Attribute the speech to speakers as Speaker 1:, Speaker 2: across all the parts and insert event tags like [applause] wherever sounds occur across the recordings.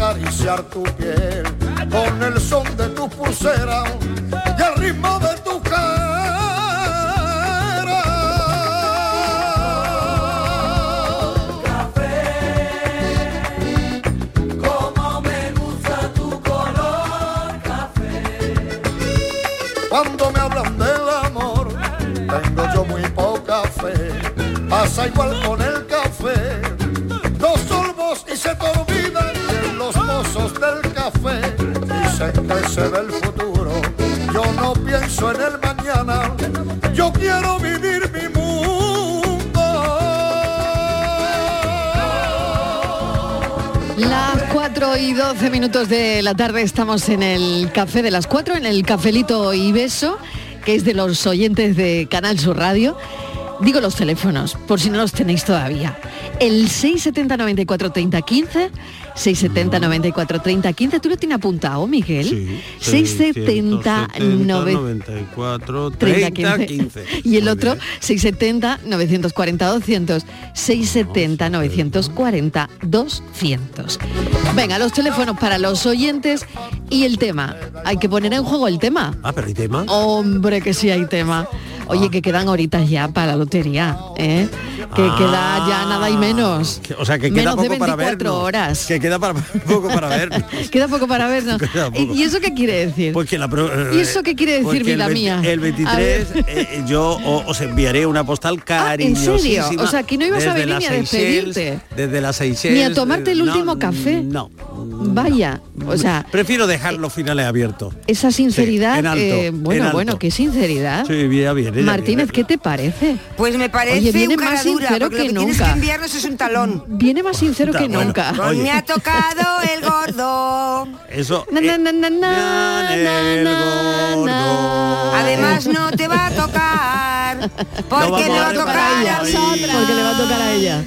Speaker 1: acariciar tu piel con el son de tu pulsera y el ritmo se ve el futuro. Yo no pienso en el mañana. Yo quiero vivir mi mundo.
Speaker 2: Las 4 y 12 minutos de la tarde estamos en el café de las 4, en el cafelito y beso, que es de los oyentes de Canal Sur Radio. Digo los teléfonos, por si no los tenéis todavía. El 670 94 30 15, 670 94 30 15, ¿tú lo tienes apuntado, Miguel? 670
Speaker 3: 94
Speaker 2: 30,
Speaker 3: 30
Speaker 2: 15.
Speaker 3: 15.
Speaker 2: Y el otro, 670 940 200, 670 940 200. Venga, los teléfonos para los oyentes y el tema. Hay que poner en juego el tema.
Speaker 3: Ah, pero hay tema.
Speaker 2: Hombre, que sí hay tema. Oye, que quedan horitas ya para la lotería, ¿eh? Que
Speaker 3: Ah.
Speaker 2: queda ya nada y menos.
Speaker 3: O sea, que queda
Speaker 2: Menos de
Speaker 3: poco para
Speaker 2: 24
Speaker 3: ver.
Speaker 2: horas.
Speaker 3: Que queda para, [laughs] poco para ver.
Speaker 2: Queda poco para vernos. [laughs]
Speaker 3: Poco.
Speaker 2: ¿Y eso qué quiere decir?
Speaker 3: Pues que la pro-
Speaker 2: ¿Y eso qué quiere decir,
Speaker 3: porque
Speaker 2: vida
Speaker 3: el
Speaker 2: mía?
Speaker 3: El
Speaker 2: A
Speaker 3: 23
Speaker 2: ver.
Speaker 3: eh, yo os enviaré una postal
Speaker 2: ¿En
Speaker 3: cariñosísima.
Speaker 2: serio? O sea, que no ibas a venir ni a despedirte.
Speaker 3: Desde las Seychelles.
Speaker 2: Ni a tomarte el
Speaker 3: no,
Speaker 2: último café.
Speaker 3: No.
Speaker 2: Vaya, o sea,
Speaker 3: Prefiero dejar los finales abiertos.
Speaker 2: esa sinceridad,
Speaker 3: Sí, en alto,
Speaker 2: eh,
Speaker 3: en
Speaker 2: bueno,
Speaker 3: alto.
Speaker 2: bueno, qué sinceridad.
Speaker 3: Sí, bien, bien. Ella
Speaker 2: Martínez, ¿qué te parece?
Speaker 4: Pues me parece
Speaker 2: Oye, viene
Speaker 4: un
Speaker 2: más
Speaker 4: dura,
Speaker 2: sincero que
Speaker 4: lo que tienes
Speaker 2: nunca.
Speaker 4: que enviarnos es un talón.
Speaker 2: Viene más sincero que
Speaker 3: Bueno,
Speaker 2: nunca.
Speaker 4: Pues me ha tocado el gordo. [laughs]
Speaker 3: Eso.
Speaker 2: Na, na, na, na, na,
Speaker 3: el
Speaker 2: na,
Speaker 3: gordo.
Speaker 2: na.
Speaker 4: Además no te va a tocar. [laughs] Porque
Speaker 3: a
Speaker 4: va a tocar a nosotras.
Speaker 2: Porque le va a tocar a ella.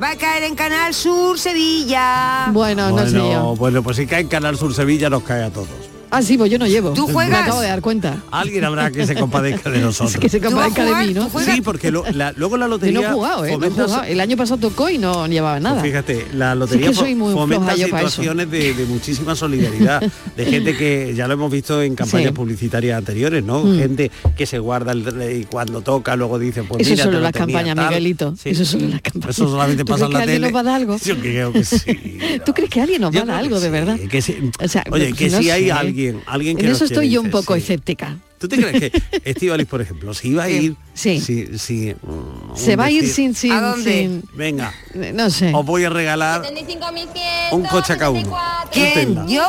Speaker 4: Va a caer en Canal Sur Sevilla.
Speaker 2: Bueno, no sé yo.
Speaker 3: Bueno, bueno, pues si cae en Canal Sur Sevilla nos cae a todos.
Speaker 2: Ah, sí, pues yo no llevo.
Speaker 4: ¿Tú
Speaker 2: Me
Speaker 4: juegas?
Speaker 2: acabo de dar cuenta.
Speaker 3: Alguien habrá que se compadezca de [laughs] nosotros.
Speaker 2: Es que se
Speaker 4: ¿Tú vas a
Speaker 2: compadezca de mí, ¿no?
Speaker 3: Sí, porque lo- la- luego la
Speaker 2: Yo
Speaker 3: lotería
Speaker 2: no he jugado, ¿eh? No he
Speaker 3: fomenta-
Speaker 2: jugado. El año pasado tocó y no llevaba nada.
Speaker 3: Pues fíjate, la
Speaker 2: Sí,
Speaker 3: lotería
Speaker 2: es que soy muy
Speaker 3: fo- fomenta
Speaker 2: yo
Speaker 3: situaciones de, de muchísima solidaridad, de gente que ya lo hemos visto en campañas
Speaker 2: Sí.
Speaker 3: publicitarias anteriores, ¿no?
Speaker 2: Mm.
Speaker 3: Gente que se guarda el, y cuando toca luego dice, pues
Speaker 2: Eso
Speaker 3: mira,
Speaker 2: solo
Speaker 3: te lo
Speaker 2: las
Speaker 3: tenía,
Speaker 2: campañas,
Speaker 3: tal.
Speaker 2: Miguelito.
Speaker 3: Sí.
Speaker 2: Eso solo las campañas.
Speaker 3: Eso solamente [laughs]
Speaker 2: ¿Tú
Speaker 3: pasa
Speaker 2: crees
Speaker 3: en
Speaker 2: que
Speaker 3: la
Speaker 2: alguien
Speaker 3: tele.
Speaker 2: nos va a dar algo? [laughs]
Speaker 3: Yo creo que sí.
Speaker 2: ¿Tú crees que alguien nos
Speaker 3: Yo
Speaker 2: va a dar algo, de verdad?
Speaker 3: sí, que sí.
Speaker 2: O sea,
Speaker 3: Oye, que si hay
Speaker 2: sé.
Speaker 3: Alguien, alguien que
Speaker 2: En eso estoy yo un poco
Speaker 3: sí.
Speaker 2: escéptica.
Speaker 3: ¿Tú te crees que [laughs] Estivalis, por ejemplo, si iba a ir,
Speaker 2: Sí.
Speaker 3: si, si, mm,
Speaker 2: Se va a ir sin, sin,
Speaker 4: ¿A dónde?
Speaker 2: sin-
Speaker 3: Venga,
Speaker 2: No sé.
Speaker 3: os voy a regalar un coche a cada uno.
Speaker 4: ¿Quién? ¿Yo?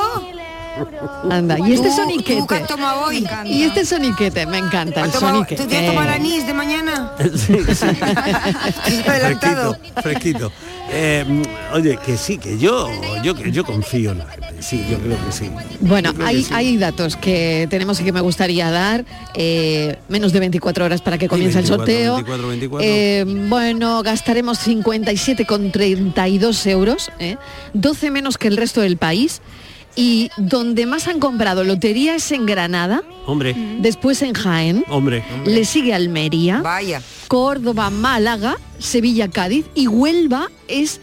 Speaker 2: Anda, y este
Speaker 4: ¿Tú- ¿Tú qué
Speaker 2: soniquete.
Speaker 4: hoy?
Speaker 2: Y este soniquete, me encanta el
Speaker 4: ¿Has tomado-
Speaker 2: soniquete.
Speaker 4: ¿Tú te has tomado anís de mañana? [laughs]
Speaker 3: Sí, sí. [laughs]
Speaker 4: Adelantado.
Speaker 3: fresquito, fresquito. Eh, oye, que sí, que yo, yo, que yo confío en la gente. Sí, yo creo que sí.
Speaker 2: Bueno, hay,
Speaker 3: sí.
Speaker 2: hay datos que tenemos y que me gustaría dar. eh, menos de 24 horas para que comience el
Speaker 3: 24,
Speaker 2: sorteo.
Speaker 3: 24, 24.
Speaker 2: Eh, bueno, gastaremos 57,32 euros, ¿eh? 12 menos que el resto del país. Y donde más han comprado lotería es en Granada,
Speaker 3: Hombre,
Speaker 2: después en Jaén,
Speaker 3: hombre.
Speaker 2: le sigue Almería,
Speaker 4: Vaya.
Speaker 2: Córdoba, Málaga, Sevilla, Cádiz y Huelva es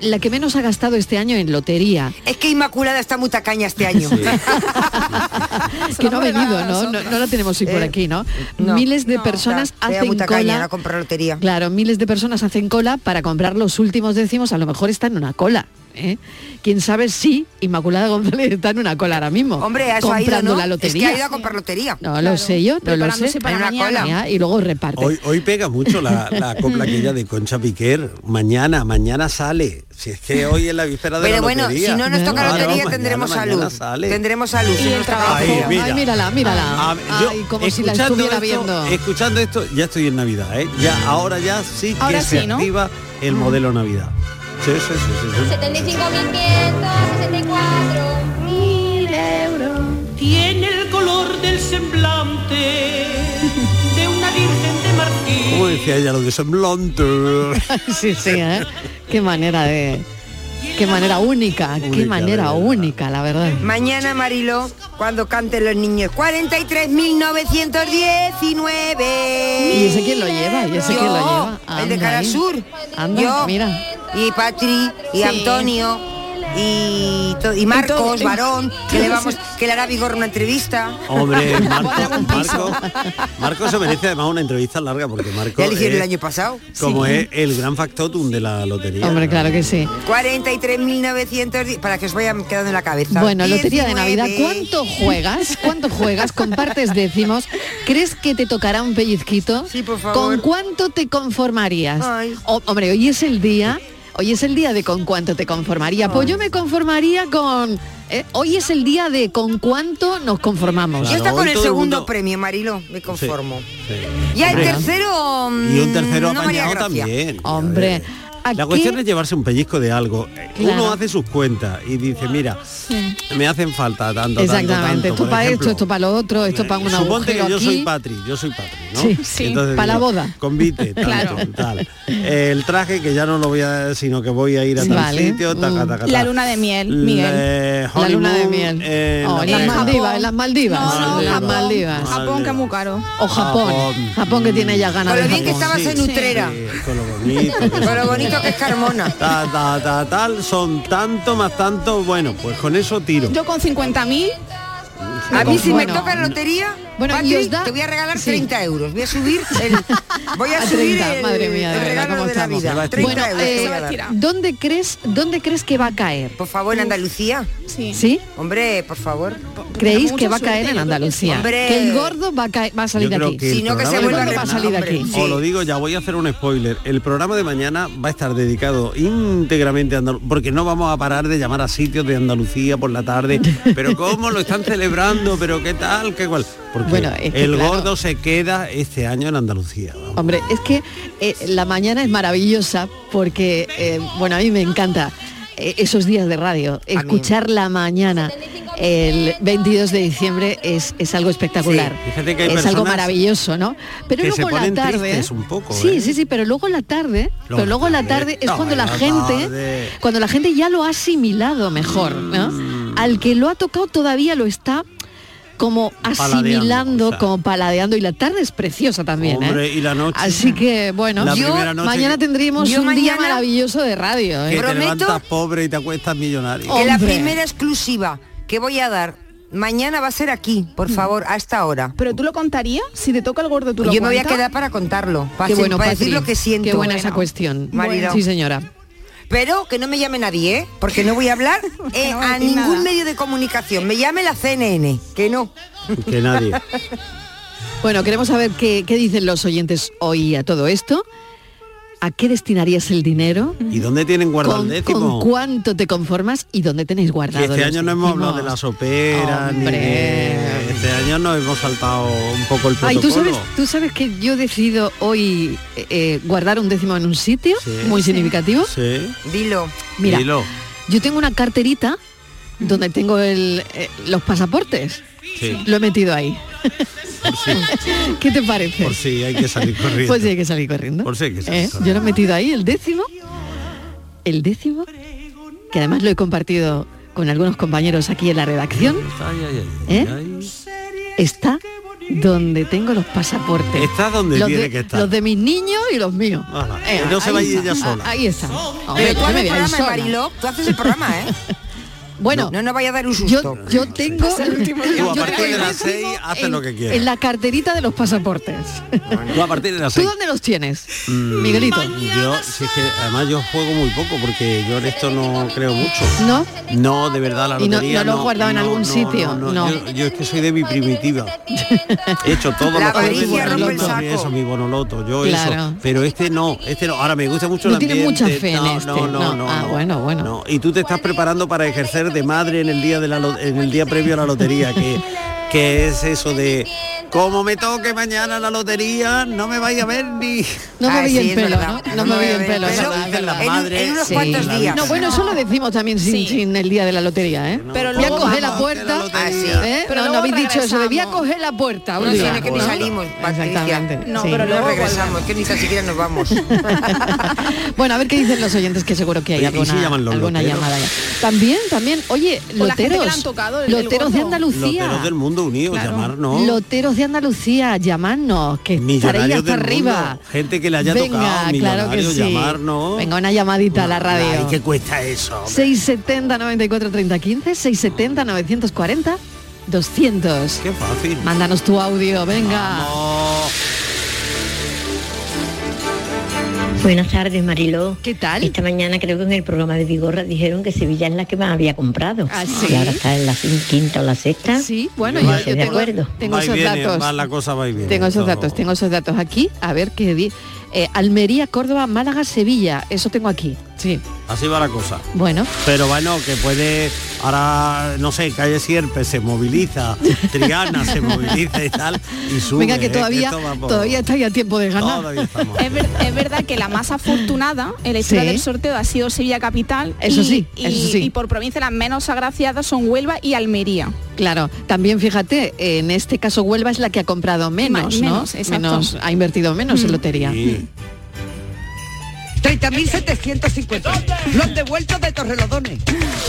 Speaker 2: la que menos ha gastado este año en lotería.
Speaker 4: Es que Inmaculada está muy tacaña este año. [laughs]
Speaker 2: que no ha venido, ¿no? No, no la tenemos hoy por
Speaker 4: Eh,
Speaker 2: aquí, ¿no?
Speaker 4: no.
Speaker 2: Miles de personas hacen
Speaker 4: muy tacaña,
Speaker 2: cola.
Speaker 4: no compra lotería.
Speaker 2: Claro, miles de personas hacen cola para comprar los últimos décimos, a lo mejor está en una cola. ¿Eh? Quién sabe si Inmaculada González está en una cola ahora mismo.
Speaker 4: Hombre, a eso ha ido, ¿no?
Speaker 2: la
Speaker 4: Es
Speaker 2: lotería.
Speaker 4: que ha ido a comprar lotería.
Speaker 2: No lo sé yo, no lo sé.
Speaker 5: para
Speaker 4: una
Speaker 5: mañana.
Speaker 4: cola.
Speaker 2: Y luego reparte.
Speaker 3: Hoy, hoy pega mucho la, la [laughs] copla aquella de Concha Piquer. Mañana, mañana sale, Si es que hoy es la víspera de
Speaker 4: Pero
Speaker 3: la
Speaker 4: bueno,
Speaker 3: lotería.
Speaker 4: si no nos toca
Speaker 2: Claro,
Speaker 4: lotería tendremos
Speaker 3: mañana
Speaker 4: salud.
Speaker 3: sale.
Speaker 4: Tendremos salud. no nos toca
Speaker 3: Ay,
Speaker 4: lotería.
Speaker 3: mira.
Speaker 2: Ay, mírala, mírala.
Speaker 3: Ah, yo,
Speaker 2: Ay, como si la
Speaker 3: escuchando
Speaker 2: estuviera
Speaker 3: esto-
Speaker 2: viendo.
Speaker 3: Escuchando esto, ya estoy en Navidad, ¿eh? Ya, ahora ya sí que
Speaker 5: Ahora
Speaker 3: se
Speaker 5: sí, ¿no?
Speaker 3: activa el modelo Navidad. Sí, sí, sí, sí, sí.
Speaker 5: 75.564 mil euros.
Speaker 6: Tiene el color del semblante de una virgen de marfil.
Speaker 3: Como decía ella, lo de semblante. [laughs]
Speaker 2: sí, sí, ¿eh? Qué manera de... Qué manera única, qué manera única, la verdad.
Speaker 4: Mañana, Marilo, cuando canten los niños. 43.919.
Speaker 2: ¿Y ese quién lo lleva? ¿Y ese
Speaker 4: Yo,
Speaker 2: quién lo lleva?
Speaker 4: el de
Speaker 2: Anda
Speaker 4: Cara
Speaker 2: ahí.
Speaker 4: Sur.
Speaker 2: Anda,
Speaker 4: Yo,
Speaker 2: mira.
Speaker 4: Y Patri, y
Speaker 5: Sí.
Speaker 4: Antonio, y, y Marcos, varón, que le vamos, que le hará vigor una entrevista.
Speaker 3: Hombre, Marco. Marco, Marco se merece además una entrevista larga porque Marco
Speaker 4: Ya le hicieron
Speaker 3: es
Speaker 4: el año pasado.
Speaker 3: como es el gran factotum de la lotería.
Speaker 2: Hombre, claro que sí.
Speaker 4: 43.910 para que os vayan quedando en la cabeza.
Speaker 2: Bueno, Lotería de
Speaker 4: 19.
Speaker 2: Navidad, ¿cuánto juegas? ¿Cuánto juegas? Compartes décimos. ¿Crees que te tocará un pellizquito?
Speaker 4: Sí, por favor.
Speaker 2: ¿Con cuánto te conformarías?
Speaker 4: Ay.
Speaker 2: Hombre, hoy es el día, hoy es el día de con cuánto te conformaría. Pues yo me conformaría con... eh, hoy es el día de con cuánto nos conformamos.
Speaker 4: Yo
Speaker 3: Claro,
Speaker 4: está con el segundo
Speaker 3: mundo-
Speaker 4: premio, Marilo, me conformo.
Speaker 3: Sí.
Speaker 4: Ya el tercero.
Speaker 3: Y un
Speaker 4: mm,
Speaker 3: tercero
Speaker 4: no me haría
Speaker 3: apañado también.
Speaker 2: Hombre, ¿a
Speaker 3: La
Speaker 2: qué-
Speaker 3: cuestión es llevarse un pellizco de algo.
Speaker 2: Claro.
Speaker 3: Uno hace sus cuentas y dice, mira, me hacen falta tanto,
Speaker 2: Exactamente,
Speaker 3: tanto, tanto.
Speaker 2: esto
Speaker 3: Por
Speaker 2: para esto,
Speaker 3: ejemplo,
Speaker 2: esto para lo otro, esto para un
Speaker 3: Suponte que yo soy. Patri, yo soy Patri, ¿no?
Speaker 2: Sí,
Speaker 5: sí,
Speaker 3: Entonces
Speaker 2: pa' la
Speaker 3: digo,
Speaker 2: boda.
Speaker 3: Convite, [laughs] tanto,
Speaker 5: Claro.
Speaker 3: tal. El traje que ya no lo voy a, sino que voy a ir a tal
Speaker 2: Vale.
Speaker 3: sitio, taca,
Speaker 2: Mm.
Speaker 3: taca,
Speaker 5: La
Speaker 3: taca.
Speaker 5: luna de miel, Miguel.
Speaker 3: Le-
Speaker 2: La luna de miel.
Speaker 3: en
Speaker 2: Oh,
Speaker 3: la
Speaker 2: en las. Maldivas, en las Maldivas.
Speaker 5: No, no,
Speaker 2: en las
Speaker 5: Japón.
Speaker 2: Maldivas.
Speaker 5: Japón que es muy caro.
Speaker 2: O Japón.
Speaker 3: Japón.
Speaker 2: Japón que tiene ya ganas
Speaker 4: Con
Speaker 2: de
Speaker 4: lo bien que estabas en Utrera.
Speaker 3: Sí, con lo bonito. que
Speaker 4: Con lo bonito que es Carmona.
Speaker 3: Ta, ta, ta, tal, son tanto más tanto, bueno, pues con eso tiro.
Speaker 5: Yo con 50.000
Speaker 4: A mí si
Speaker 2: Bueno.
Speaker 4: me toca la lotería,
Speaker 2: Bueno, y
Speaker 4: Patri,
Speaker 2: os da-
Speaker 4: te voy a regalar
Speaker 2: Sí.
Speaker 4: 30 euros. Voy a subir el, voy a, [laughs]
Speaker 2: A
Speaker 4: subir
Speaker 2: 30,
Speaker 4: el,
Speaker 2: madre mía, de
Speaker 4: el
Speaker 2: verdad,
Speaker 4: regalo
Speaker 2: ¿cómo
Speaker 4: de
Speaker 2: estamos?
Speaker 4: Navidad. 30
Speaker 2: Bueno,
Speaker 4: euros.
Speaker 2: eh. ¿dónde crees, dónde crees que va a caer?
Speaker 4: Por favor, en Andalucía.
Speaker 5: sí.
Speaker 2: ¿Sí?
Speaker 4: Hombre, por favor.
Speaker 2: ¿Creéis que va a caer en Andalucía?
Speaker 4: Hombre.
Speaker 2: Que el gordo va a, caer- va a salir de aquí.
Speaker 4: Si no, que se vuelva a
Speaker 2: salir de aquí.
Speaker 4: Sí.
Speaker 3: Os lo digo ya, voy a hacer un spoiler. El programa de mañana va a estar dedicado íntegramente a Andalucía, porque no vamos a parar de llamar a sitios de Andalucía por la tarde. [laughs] Pero cómo lo están celebrando, pero qué tal, qué cual. Porque
Speaker 2: Bueno, es que
Speaker 3: el
Speaker 2: claro.
Speaker 3: gordo se queda este año en Andalucía. vamos.
Speaker 2: Hombre, es que eh, la mañana es maravillosa porque, eh, bueno, a mí me encanta eh, esos días de radio. Escuchar la mañana el 22 de diciembre es, es algo espectacular.
Speaker 3: Sí, fíjate que hay
Speaker 2: es algo maravilloso, ¿no? Pero
Speaker 3: que
Speaker 2: luego
Speaker 3: se
Speaker 2: la tarde...
Speaker 3: tristes un poco,
Speaker 2: sí,
Speaker 3: ¿eh?
Speaker 2: sí, sí, pero luego la tarde, pero luego la
Speaker 3: tarde,
Speaker 2: es cuando la
Speaker 3: la
Speaker 2: gente,
Speaker 3: tarde.
Speaker 2: cuando la gente ya lo ha asimilado mejor, ¿no?
Speaker 3: Mm.
Speaker 2: Al que lo ha tocado todavía lo está como
Speaker 3: Paladeando,
Speaker 2: asimilando,
Speaker 3: o sea.
Speaker 2: como paladeando y la tarde es preciosa también, ¿eh?
Speaker 3: Y la noche.
Speaker 2: Así que bueno,
Speaker 3: La
Speaker 2: yo mañana
Speaker 3: que-
Speaker 2: tendríamos
Speaker 4: Yo
Speaker 2: un día maravilloso de radio. ¿eh?
Speaker 3: Que te levantas pobre y te acuestas millonario.
Speaker 4: Que la primera exclusiva que voy a dar mañana va a ser aquí, por favor, a esta hora.
Speaker 5: Pero tú lo contarías, si te toca el gordo tú lo
Speaker 4: Yo me voy a quedar para contarlo, para,
Speaker 2: Qué
Speaker 4: decir-
Speaker 2: bueno,
Speaker 4: para decir lo que siento.
Speaker 2: Qué buena esa cuestión.
Speaker 4: Marilo.
Speaker 2: Sí, señora.
Speaker 4: Pero que no me llame nadie, ¿eh? Porque no voy a hablar [laughs] eh,
Speaker 5: No a
Speaker 4: ningún
Speaker 5: nada.
Speaker 4: medio de comunicación. Me llame la CNN, que no.
Speaker 3: Que nadie. [laughs]
Speaker 2: Bueno, queremos saber qué, qué dicen los oyentes hoy a todo esto. ¿A qué destinarías el dinero?
Speaker 3: ¿Y dónde tienen guardado
Speaker 2: ¿Con,
Speaker 3: el décimo?
Speaker 2: con cuánto te conformas y dónde tenéis
Speaker 3: Que
Speaker 2: guardado?
Speaker 3: este
Speaker 2: los
Speaker 3: año no hemos hablado de la sopera, ni de- Este año nos hemos saltado un poco el
Speaker 2: Ay,
Speaker 3: protocolo.
Speaker 2: ¿tú sabes, tú sabes que yo decido hoy eh, eh, guardar un décimo en un sitio
Speaker 3: Sí.
Speaker 2: muy significativo.
Speaker 3: Sí,
Speaker 4: Dilo.
Speaker 2: Mira,
Speaker 3: dilo.
Speaker 2: yo tengo una carterita donde tengo el, eh, los pasaportes.
Speaker 3: Sí.
Speaker 2: Lo he metido ahí. [laughs]
Speaker 3: Por si, [laughs]
Speaker 2: ¿Qué te parece?
Speaker 3: por si hay que salir corriendo.
Speaker 2: Pues sí, hay que salir corriendo.
Speaker 3: Por si hay que salir
Speaker 2: ¿Eh?
Speaker 3: corriendo.
Speaker 2: Yo lo he metido ahí, el décimo. El décimo, que además lo he compartido con algunos compañeros aquí en la redacción,
Speaker 3: Ay, ay, ay,
Speaker 2: ¿Eh?
Speaker 3: ay.
Speaker 2: está donde tengo los pasaportes.
Speaker 3: Está donde
Speaker 2: los
Speaker 3: tiene
Speaker 2: de,
Speaker 3: que estar.
Speaker 2: Los de mis niños y los míos. Eh,
Speaker 3: no se
Speaker 2: ahí
Speaker 3: vaya
Speaker 2: está.
Speaker 3: ella sola.
Speaker 2: Ah, Ahí está. Hombre,
Speaker 4: Pero tú
Speaker 2: me
Speaker 4: haces
Speaker 2: a ir
Speaker 4: programa. Mariló. Tú haces el programa, ¿eh? [laughs]
Speaker 2: Bueno,
Speaker 4: No nos vaya a dar un
Speaker 2: yo,
Speaker 4: susto.
Speaker 2: yo tengo,
Speaker 3: Tú, a
Speaker 2: yo
Speaker 3: partir de las seis, haces
Speaker 2: en-
Speaker 3: lo que quieras.
Speaker 2: En la carterita de los pasaportes.
Speaker 3: Tú a partir de las
Speaker 2: ¿Tú
Speaker 3: seis.
Speaker 2: dónde los tienes,
Speaker 3: Mm,
Speaker 2: Miguelito?
Speaker 3: Yo, si es que además yo juego muy poco porque yo en esto no creo mucho.
Speaker 2: ¿No?
Speaker 3: No, de verdad, la
Speaker 2: ¿Y no-
Speaker 3: lotería
Speaker 2: no lo has guardado en algún sitio? No.
Speaker 3: Yo, yo es que soy de mi primitiva. He hecho todo
Speaker 4: La
Speaker 3: lo que eso, mi bonoloto, yo
Speaker 2: Claro.
Speaker 3: eso. Pero este no, este no. Ahora me gusta mucho
Speaker 2: No
Speaker 3: el
Speaker 2: tiene mucha fe en
Speaker 3: no,
Speaker 2: este,
Speaker 3: no, no,
Speaker 2: no.
Speaker 3: no,
Speaker 2: Ah,
Speaker 3: no.
Speaker 2: bueno, bueno.
Speaker 3: No. Y tú te estás preparando para ejercer de madre en el día de la en el día previo a la lotería, que, que es eso de como me toque mañana la lotería, no me vaya a ver ni.
Speaker 2: No me veía
Speaker 4: sí,
Speaker 2: el pelo. ¿no? No me veía el pelo,
Speaker 4: Eso
Speaker 2: verdad,
Speaker 3: las
Speaker 2: verdad.
Speaker 4: En, un-
Speaker 3: madres,
Speaker 4: en unos
Speaker 2: Sí.
Speaker 4: cuantos días.
Speaker 2: No, bueno, eso lo decimos también sin,
Speaker 5: Sí.
Speaker 2: sin el día de la lotería, ¿eh?
Speaker 5: Pero
Speaker 2: voy a coger la puerta.
Speaker 3: la
Speaker 4: sí.
Speaker 5: Pero
Speaker 2: no, habéis dicho eso de voy a
Speaker 5: regresamos.
Speaker 2: coger la puerta.
Speaker 4: No tiene que ni salimos.
Speaker 2: Exactamente.
Speaker 5: No,
Speaker 2: sí.
Speaker 5: pero
Speaker 4: No
Speaker 5: luego
Speaker 4: regresamos, que ni tan siquiera nos vamos. [laughs]
Speaker 2: bueno, a ver qué dicen los oyentes, que seguro que hay
Speaker 3: ¿Y- y
Speaker 2: alguna, alguna llamada ya. También, también, oye,
Speaker 5: la
Speaker 2: loteros, loteros de. Andalucía.
Speaker 3: Loteros del mundo unido, llamar no.
Speaker 2: Loteros de Andalucía, llamadnos, que estaréis hasta arriba.
Speaker 3: mundo, gente que le haya
Speaker 2: Venga,
Speaker 3: tocado,
Speaker 2: claro que sí.
Speaker 3: llamarnos.
Speaker 2: Venga, una llamadita a la radio.
Speaker 3: Ay, ¿qué cuesta eso? hombre?
Speaker 2: 670 94 30 15, 670 940 200.
Speaker 3: Qué fácil.
Speaker 2: Mándanos tu audio, venga.
Speaker 3: Vamos.
Speaker 7: Buenas tardes, Mariló.
Speaker 2: ¿Qué tal?
Speaker 7: Esta mañana creo que en el programa de Vigorra dijeron que Sevilla es la que más había comprado.
Speaker 2: ¿Ah, sí?
Speaker 7: Y ahora está en la quinta o la sexta.
Speaker 2: Sí, bueno,
Speaker 7: Yo
Speaker 2: yo, yo
Speaker 7: de
Speaker 2: tengo,
Speaker 7: acuerdo.
Speaker 2: tengo esos
Speaker 3: viene,
Speaker 2: datos.
Speaker 3: va la cosa va y viene.
Speaker 2: Tengo esos
Speaker 3: Todo.
Speaker 2: datos, tengo esos datos aquí. A ver qué di. Eh, Almería, Córdoba, Málaga, Sevilla. Eso tengo aquí. Sí.
Speaker 3: Así va la cosa.
Speaker 2: Bueno,
Speaker 3: Pero bueno, que puede, ahora, no sé, Calle Sierpe se moviliza, [laughs] Triana se moviliza y tal, y sube.
Speaker 2: venga que
Speaker 3: ¿eh?
Speaker 2: todavía,
Speaker 3: por-
Speaker 2: todavía está ya tiempo de ganar.
Speaker 3: Todavía estamos.
Speaker 5: Es, ver- es verdad que la más afortunada en la historia
Speaker 2: Sí.
Speaker 5: del sorteo ha sido Sevilla Capital.
Speaker 2: Eso
Speaker 5: y,
Speaker 2: sí,
Speaker 5: y-
Speaker 2: eso sí.
Speaker 5: y por provincia las menos agraciadas son Huelva y Almería.
Speaker 2: Claro, también fíjate, en este caso Huelva es la que ha comprado menos, ¿no?
Speaker 5: menos, exacto.
Speaker 2: Menos, ha invertido menos en
Speaker 5: Mm.
Speaker 2: lotería.
Speaker 3: Sí.
Speaker 8: 30.750. Los devueltos de Torrelodones.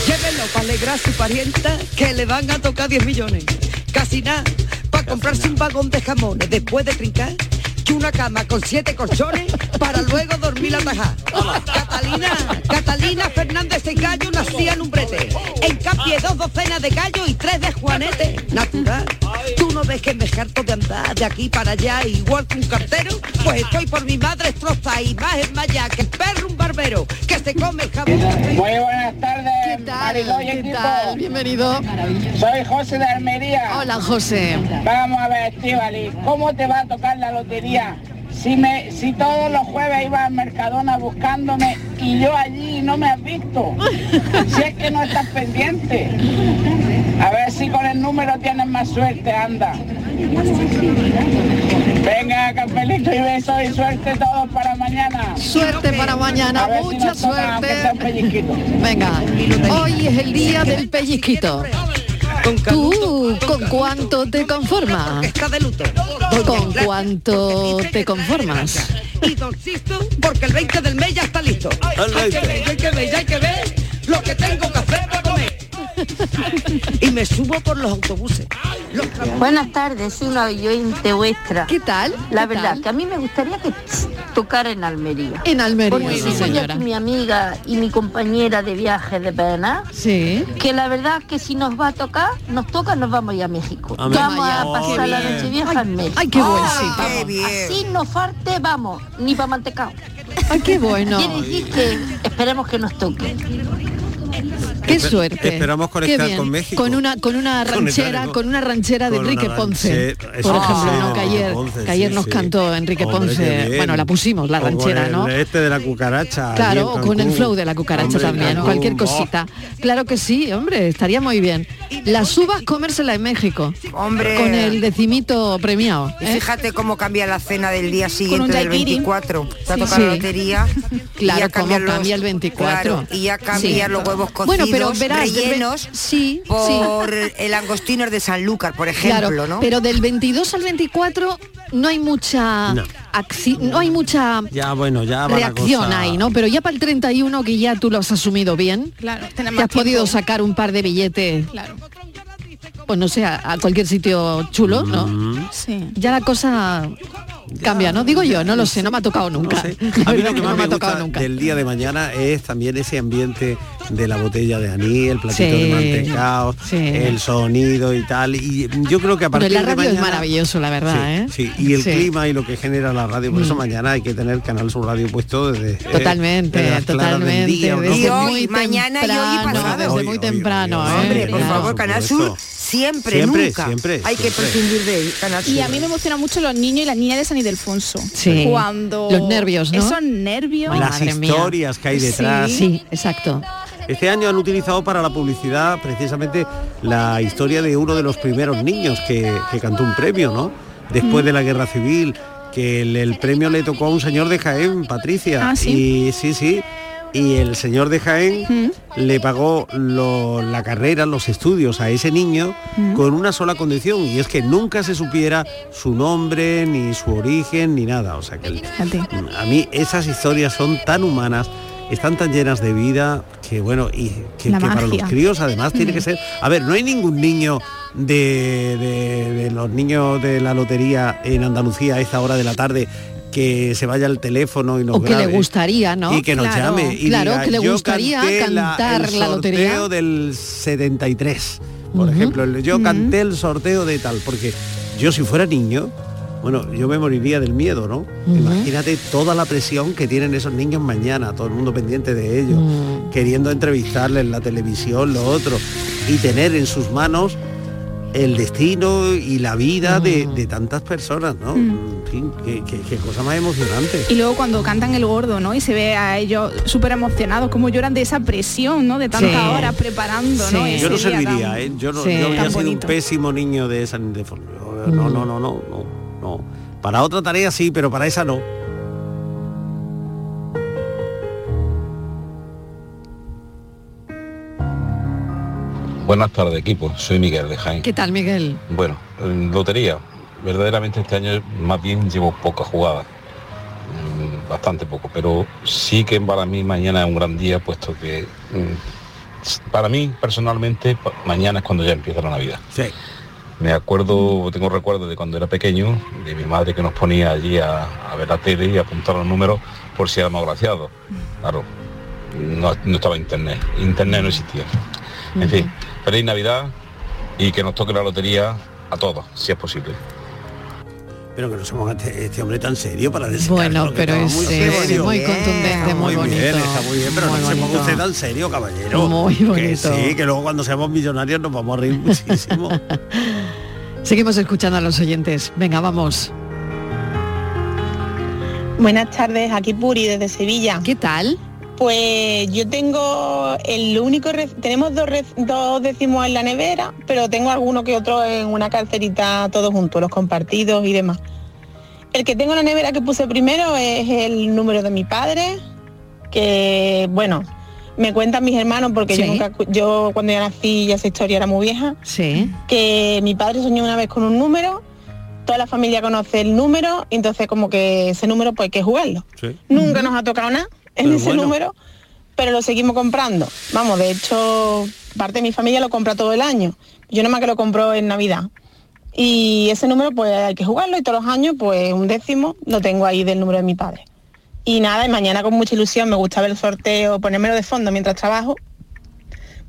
Speaker 8: Llévenlo para alegrar a su parienta que le van a tocar 10 millones. Casi nada, para comprarse un vagón de jamones después de trincar. Que una cama con siete colchones para luego dormir la tajá. Catalina, Catalina Fernández de Gallo nacía en un brete. En dos docenas de gallos y tres de juanete. Natural. Tú no ves que me harto de andar de aquí para allá igual que un cartero. Pues estoy por mi madre estroza y más en maya que el perro un barbero que se come el jabón.
Speaker 9: Muy buenas tardes,
Speaker 2: ¿Qué tal? ¿Qué
Speaker 9: equipo.
Speaker 2: tal? Bienvenido.
Speaker 9: Soy José de Almería.
Speaker 2: Hola, José.
Speaker 9: Vamos a ver, Estivali, ¿cómo te va a tocar la lotería? Si, me, si todos los jueves ibas a Mercadona buscándome y yo allí no me has visto. [laughs] Si es que no estás pendiente. A ver si con el número tienes más suerte, anda. Venga, cafelito y besos y suerte todos para mañana.
Speaker 2: Suerte para mañana,
Speaker 9: si
Speaker 2: mucha suerte. Venga, hoy es el día del pellizquito. ¿Tú con cuánto te conformas?
Speaker 8: Está de luto.
Speaker 2: ¿Con cuánto te conformas?
Speaker 8: Y Don Sisto, porque el 20 del mes ya está listo. Hay que ver, hay que ver, hay que ver lo que tengo que hacer. Y me subo por los autobuses. Los
Speaker 7: Buenas tardes, soy una oyente vuestra.
Speaker 2: ¿Qué tal?
Speaker 7: La
Speaker 2: ¿Qué
Speaker 7: verdad
Speaker 2: tal?
Speaker 7: que a mí me gustaría que tocara en Almería.
Speaker 2: En Almería,
Speaker 7: Porque
Speaker 2: sí,
Speaker 7: si soy aquí mi amiga y mi compañera de viaje de pena,
Speaker 2: Sí.
Speaker 7: que la verdad que si nos va a tocar, nos toca, nos vamos a ir a México. Vamos a
Speaker 3: Oh,
Speaker 7: pasar la noche vieja en México.
Speaker 2: Ay, qué buen
Speaker 4: Ah,
Speaker 2: sitio.
Speaker 4: qué bien.
Speaker 7: Así no falte, vamos, ni para mantecao.
Speaker 2: Ay, qué bueno.
Speaker 7: Quiere decir que esperemos que nos toque.
Speaker 2: Qué
Speaker 3: Espe-
Speaker 2: suerte.
Speaker 3: esperamos conectar
Speaker 2: Qué bien.
Speaker 3: con México.
Speaker 2: Con una, con una ranchera,
Speaker 3: con-
Speaker 2: con una ranchera de Enrique Ponce.
Speaker 3: ranche-
Speaker 2: Por ejemplo,
Speaker 3: sí,
Speaker 2: ¿no? que ayer,
Speaker 3: Ponce,
Speaker 2: que ayer
Speaker 3: sí,
Speaker 2: nos
Speaker 3: sí.
Speaker 2: cantó Enrique
Speaker 3: Hombre,
Speaker 2: Ponce. Bueno, la pusimos, la
Speaker 3: O con
Speaker 2: ranchera,
Speaker 3: el
Speaker 2: ¿no?
Speaker 3: Este de la cucaracha.
Speaker 2: Claro, o con el flow de la cucaracha
Speaker 3: Hombre,
Speaker 2: también,
Speaker 3: Cancún,
Speaker 2: cualquier
Speaker 3: oh.
Speaker 2: cosita. Claro que sí, hombre, estaría muy bien. Las uvas comérsela en México.
Speaker 4: Hombre.
Speaker 2: Con el decimito premiado.
Speaker 4: Y
Speaker 2: ¿eh?
Speaker 4: fíjate cómo cambia la cena del día siguiente del
Speaker 5: daiquiri.
Speaker 4: 24. Te ha
Speaker 5: Sí.
Speaker 4: tocado la lotería.
Speaker 2: Claro, cómo cambia el 24.
Speaker 4: claro, y ya cambian
Speaker 2: Sí.
Speaker 4: los huevos cocidos
Speaker 2: Bueno, pero verás, ve-
Speaker 4: rellenos
Speaker 2: sí,
Speaker 4: por el angostinos de Sanlúcar, por ejemplo,
Speaker 2: Claro,
Speaker 4: ¿no?
Speaker 2: pero del 22 al 24 no hay mucha
Speaker 3: No.
Speaker 2: no hay mucha
Speaker 3: Ya, bueno, ya
Speaker 2: reacción
Speaker 3: cosa.
Speaker 2: ahí, ¿no? Pero ya para el 31 que ya tú lo has asumido bien,
Speaker 5: Claro,
Speaker 2: te has podido sacar un par de billetes,
Speaker 5: Claro.
Speaker 2: pues no sé, a, a cualquier sitio chulo, ¿no?
Speaker 3: Mm.
Speaker 5: Sí.
Speaker 2: Ya la cosa cambia, ¿no? Digo yo, no lo sé, no me ha tocado nunca.
Speaker 3: No sé. [laughs]
Speaker 2: La
Speaker 3: A mí
Speaker 2: verdad
Speaker 3: lo que
Speaker 2: que
Speaker 3: más
Speaker 2: no
Speaker 3: me
Speaker 2: ha tocado
Speaker 3: gusta
Speaker 2: nunca.
Speaker 3: del día de mañana es también ese ambiente de la botella de anís, el platito
Speaker 2: Sí,
Speaker 3: de mantecao,
Speaker 2: sí.
Speaker 3: el sonido y tal. Y yo creo que a partir
Speaker 2: la
Speaker 3: de
Speaker 2: radio es
Speaker 3: mañana-
Speaker 2: maravilloso, la verdad, ¿eh?
Speaker 3: Sí, y el
Speaker 2: Sí.
Speaker 3: clima y lo que genera la radio, por eso
Speaker 2: Mm.
Speaker 3: mañana hay que tener Canal Sur Radio puesto desde eh,
Speaker 2: Totalmente,
Speaker 3: desde
Speaker 2: totalmente.
Speaker 3: día, ¿o no?
Speaker 2: desde
Speaker 4: Y hoy,
Speaker 2: muy
Speaker 4: mañana y hoy y pasado.
Speaker 2: Desde
Speaker 3: Hoy,
Speaker 2: muy
Speaker 3: hoy,
Speaker 2: temprano,
Speaker 3: hoy,
Speaker 2: ¿eh?
Speaker 3: hoy.
Speaker 4: Hombre, por
Speaker 3: Claro,
Speaker 4: favor, Canal. Sur siempre,
Speaker 3: Siempre,
Speaker 4: nunca.
Speaker 3: siempre,
Speaker 4: Hay que prescindir de Canal Sur.
Speaker 5: Y a mí me emocionan mucho los niños y las niñas de San Ildefonso.
Speaker 2: Sí.
Speaker 5: Cuando
Speaker 2: Los nervios, ¿no?
Speaker 5: Esos nervios.
Speaker 3: Las
Speaker 2: Madre mía.
Speaker 3: historias que hay detrás.
Speaker 2: Sí, exacto.
Speaker 3: Este año han utilizado para la publicidad precisamente la historia de uno de los primeros niños que, que cantó un premio, ¿no? Después
Speaker 5: Mm.
Speaker 3: de la guerra civil, que el, el premio le tocó a un señor de Jaén, Patricia.
Speaker 5: Ah, ¿sí?
Speaker 3: Y sí, sí. Y el señor de Jaén le pagó lo- la carrera, los estudios a ese niño
Speaker 5: Mm.
Speaker 3: con una sola condición, y es que nunca se supiera su nombre, ni su origen, ni nada. O sea que el- a mí esas historias son tan humanas, están tan llenas de vida, que bueno, y que, para los críos además tiene que ser... A ver, no hay ningún niño de, de- de los niños de la lotería en Andalucía a esta hora de la tarde que se vaya al teléfono y nos
Speaker 2: O que le gustaría, ¿no?
Speaker 3: y que nos
Speaker 2: Claro,
Speaker 3: llame y
Speaker 2: claro,
Speaker 3: diga,
Speaker 2: que le
Speaker 3: "Yo
Speaker 2: gustaría
Speaker 3: canté
Speaker 2: cantar
Speaker 3: el
Speaker 2: la lotería".
Speaker 3: sorteo del 73 por ejemplo el- yo canté el sorteo de tal porque yo si fuera niño bueno yo me moriría del miedo no imagínate toda la presión que tienen esos niños mañana todo el mundo pendiente de ellos
Speaker 2: Mm.
Speaker 3: queriendo entrevistarles en la televisión lo otro y tener en sus manos el destino y la vida de, de tantas personas no
Speaker 5: Mm.
Speaker 3: en fin, qué, qué- qué cosa más emocionante
Speaker 5: Y luego cuando cantan el gordo, ¿no? Y se ve a ellos súper emocionados, como lloran de esa presión, ¿no? De tantas
Speaker 2: Sí.
Speaker 5: horas preparando, ¿no? Ese
Speaker 3: Yo no serviría,
Speaker 5: tan-
Speaker 3: ¿eh? Yo no,
Speaker 2: Sí.
Speaker 3: yo habría
Speaker 5: Tan
Speaker 3: sido un pésimo niño de Ildefonso. Yo, No, no, no, no, no, no. Para otra tarea sí, pero para esa no.
Speaker 10: Buenas tardes, equipo. Soy Miguel de Jaén.
Speaker 2: ¿Qué tal, Miguel?
Speaker 10: Bueno, en lotería. Verdaderamente este año más bien llevo pocas jugadas. Mm, Bastante poco, pero sí que para mí mañana es un gran día, puesto que mm, para mí personalmente mañana es cuando ya empieza la Navidad.
Speaker 3: Sí.
Speaker 10: Me acuerdo, tengo recuerdos de cuando era pequeño, de mi madre que nos ponía allí a, a ver la tele y a apuntar los números por si éramos graciados. Claro, no, no estaba internet, internet no existía. En fin, feliz Navidad y que nos toque la lotería a todos, si es posible.
Speaker 3: Pero que no somos este, este hombre tan serio para decir
Speaker 2: Bueno, pero es eh, muy contundente, muy, bonito.
Speaker 3: bien, está muy bien, pero
Speaker 2: muy
Speaker 3: no se ponga
Speaker 2: bonito.
Speaker 3: usted tan serio, caballero.
Speaker 2: Muy
Speaker 3: Que
Speaker 2: bonito.
Speaker 3: sí, que luego cuando seamos millonarios nos vamos a reír muchísimo. [laughs]
Speaker 2: Seguimos escuchando a los oyentes. Venga, vamos.
Speaker 11: Buenas tardes, aquí Puri desde Sevilla.
Speaker 2: ¿Qué tal?
Speaker 11: Pues yo tengo el único, tenemos dos, dos décimos en la nevera, pero tengo alguno que otro en una carcerita todos juntos, los compartidos y demás. El que tengo en la nevera que puse primero es el número de mi padre, que bueno, me cuentan mis hermanos porque yo
Speaker 2: Sí.
Speaker 11: nunca, yo cuando ya nací ya esa historia era muy vieja,
Speaker 2: Sí.
Speaker 11: que mi padre soñó una vez con un número, toda la familia conoce el número, entonces como que ese número pues hay que jugarlo. Nunca nos ha tocado nada en
Speaker 3: Pero
Speaker 11: ese
Speaker 3: bueno.
Speaker 11: número, pero lo seguimos comprando. Vamos, de hecho, parte de mi familia lo compra todo el año. Yo nomás que lo compro en Navidad. Y ese número pues hay que jugarlo y todos los años pues un décimo lo tengo ahí del número de mi padre. Y nada, y mañana con mucha ilusión me gusta ver el sorteo, ponérmelo de fondo mientras trabajo.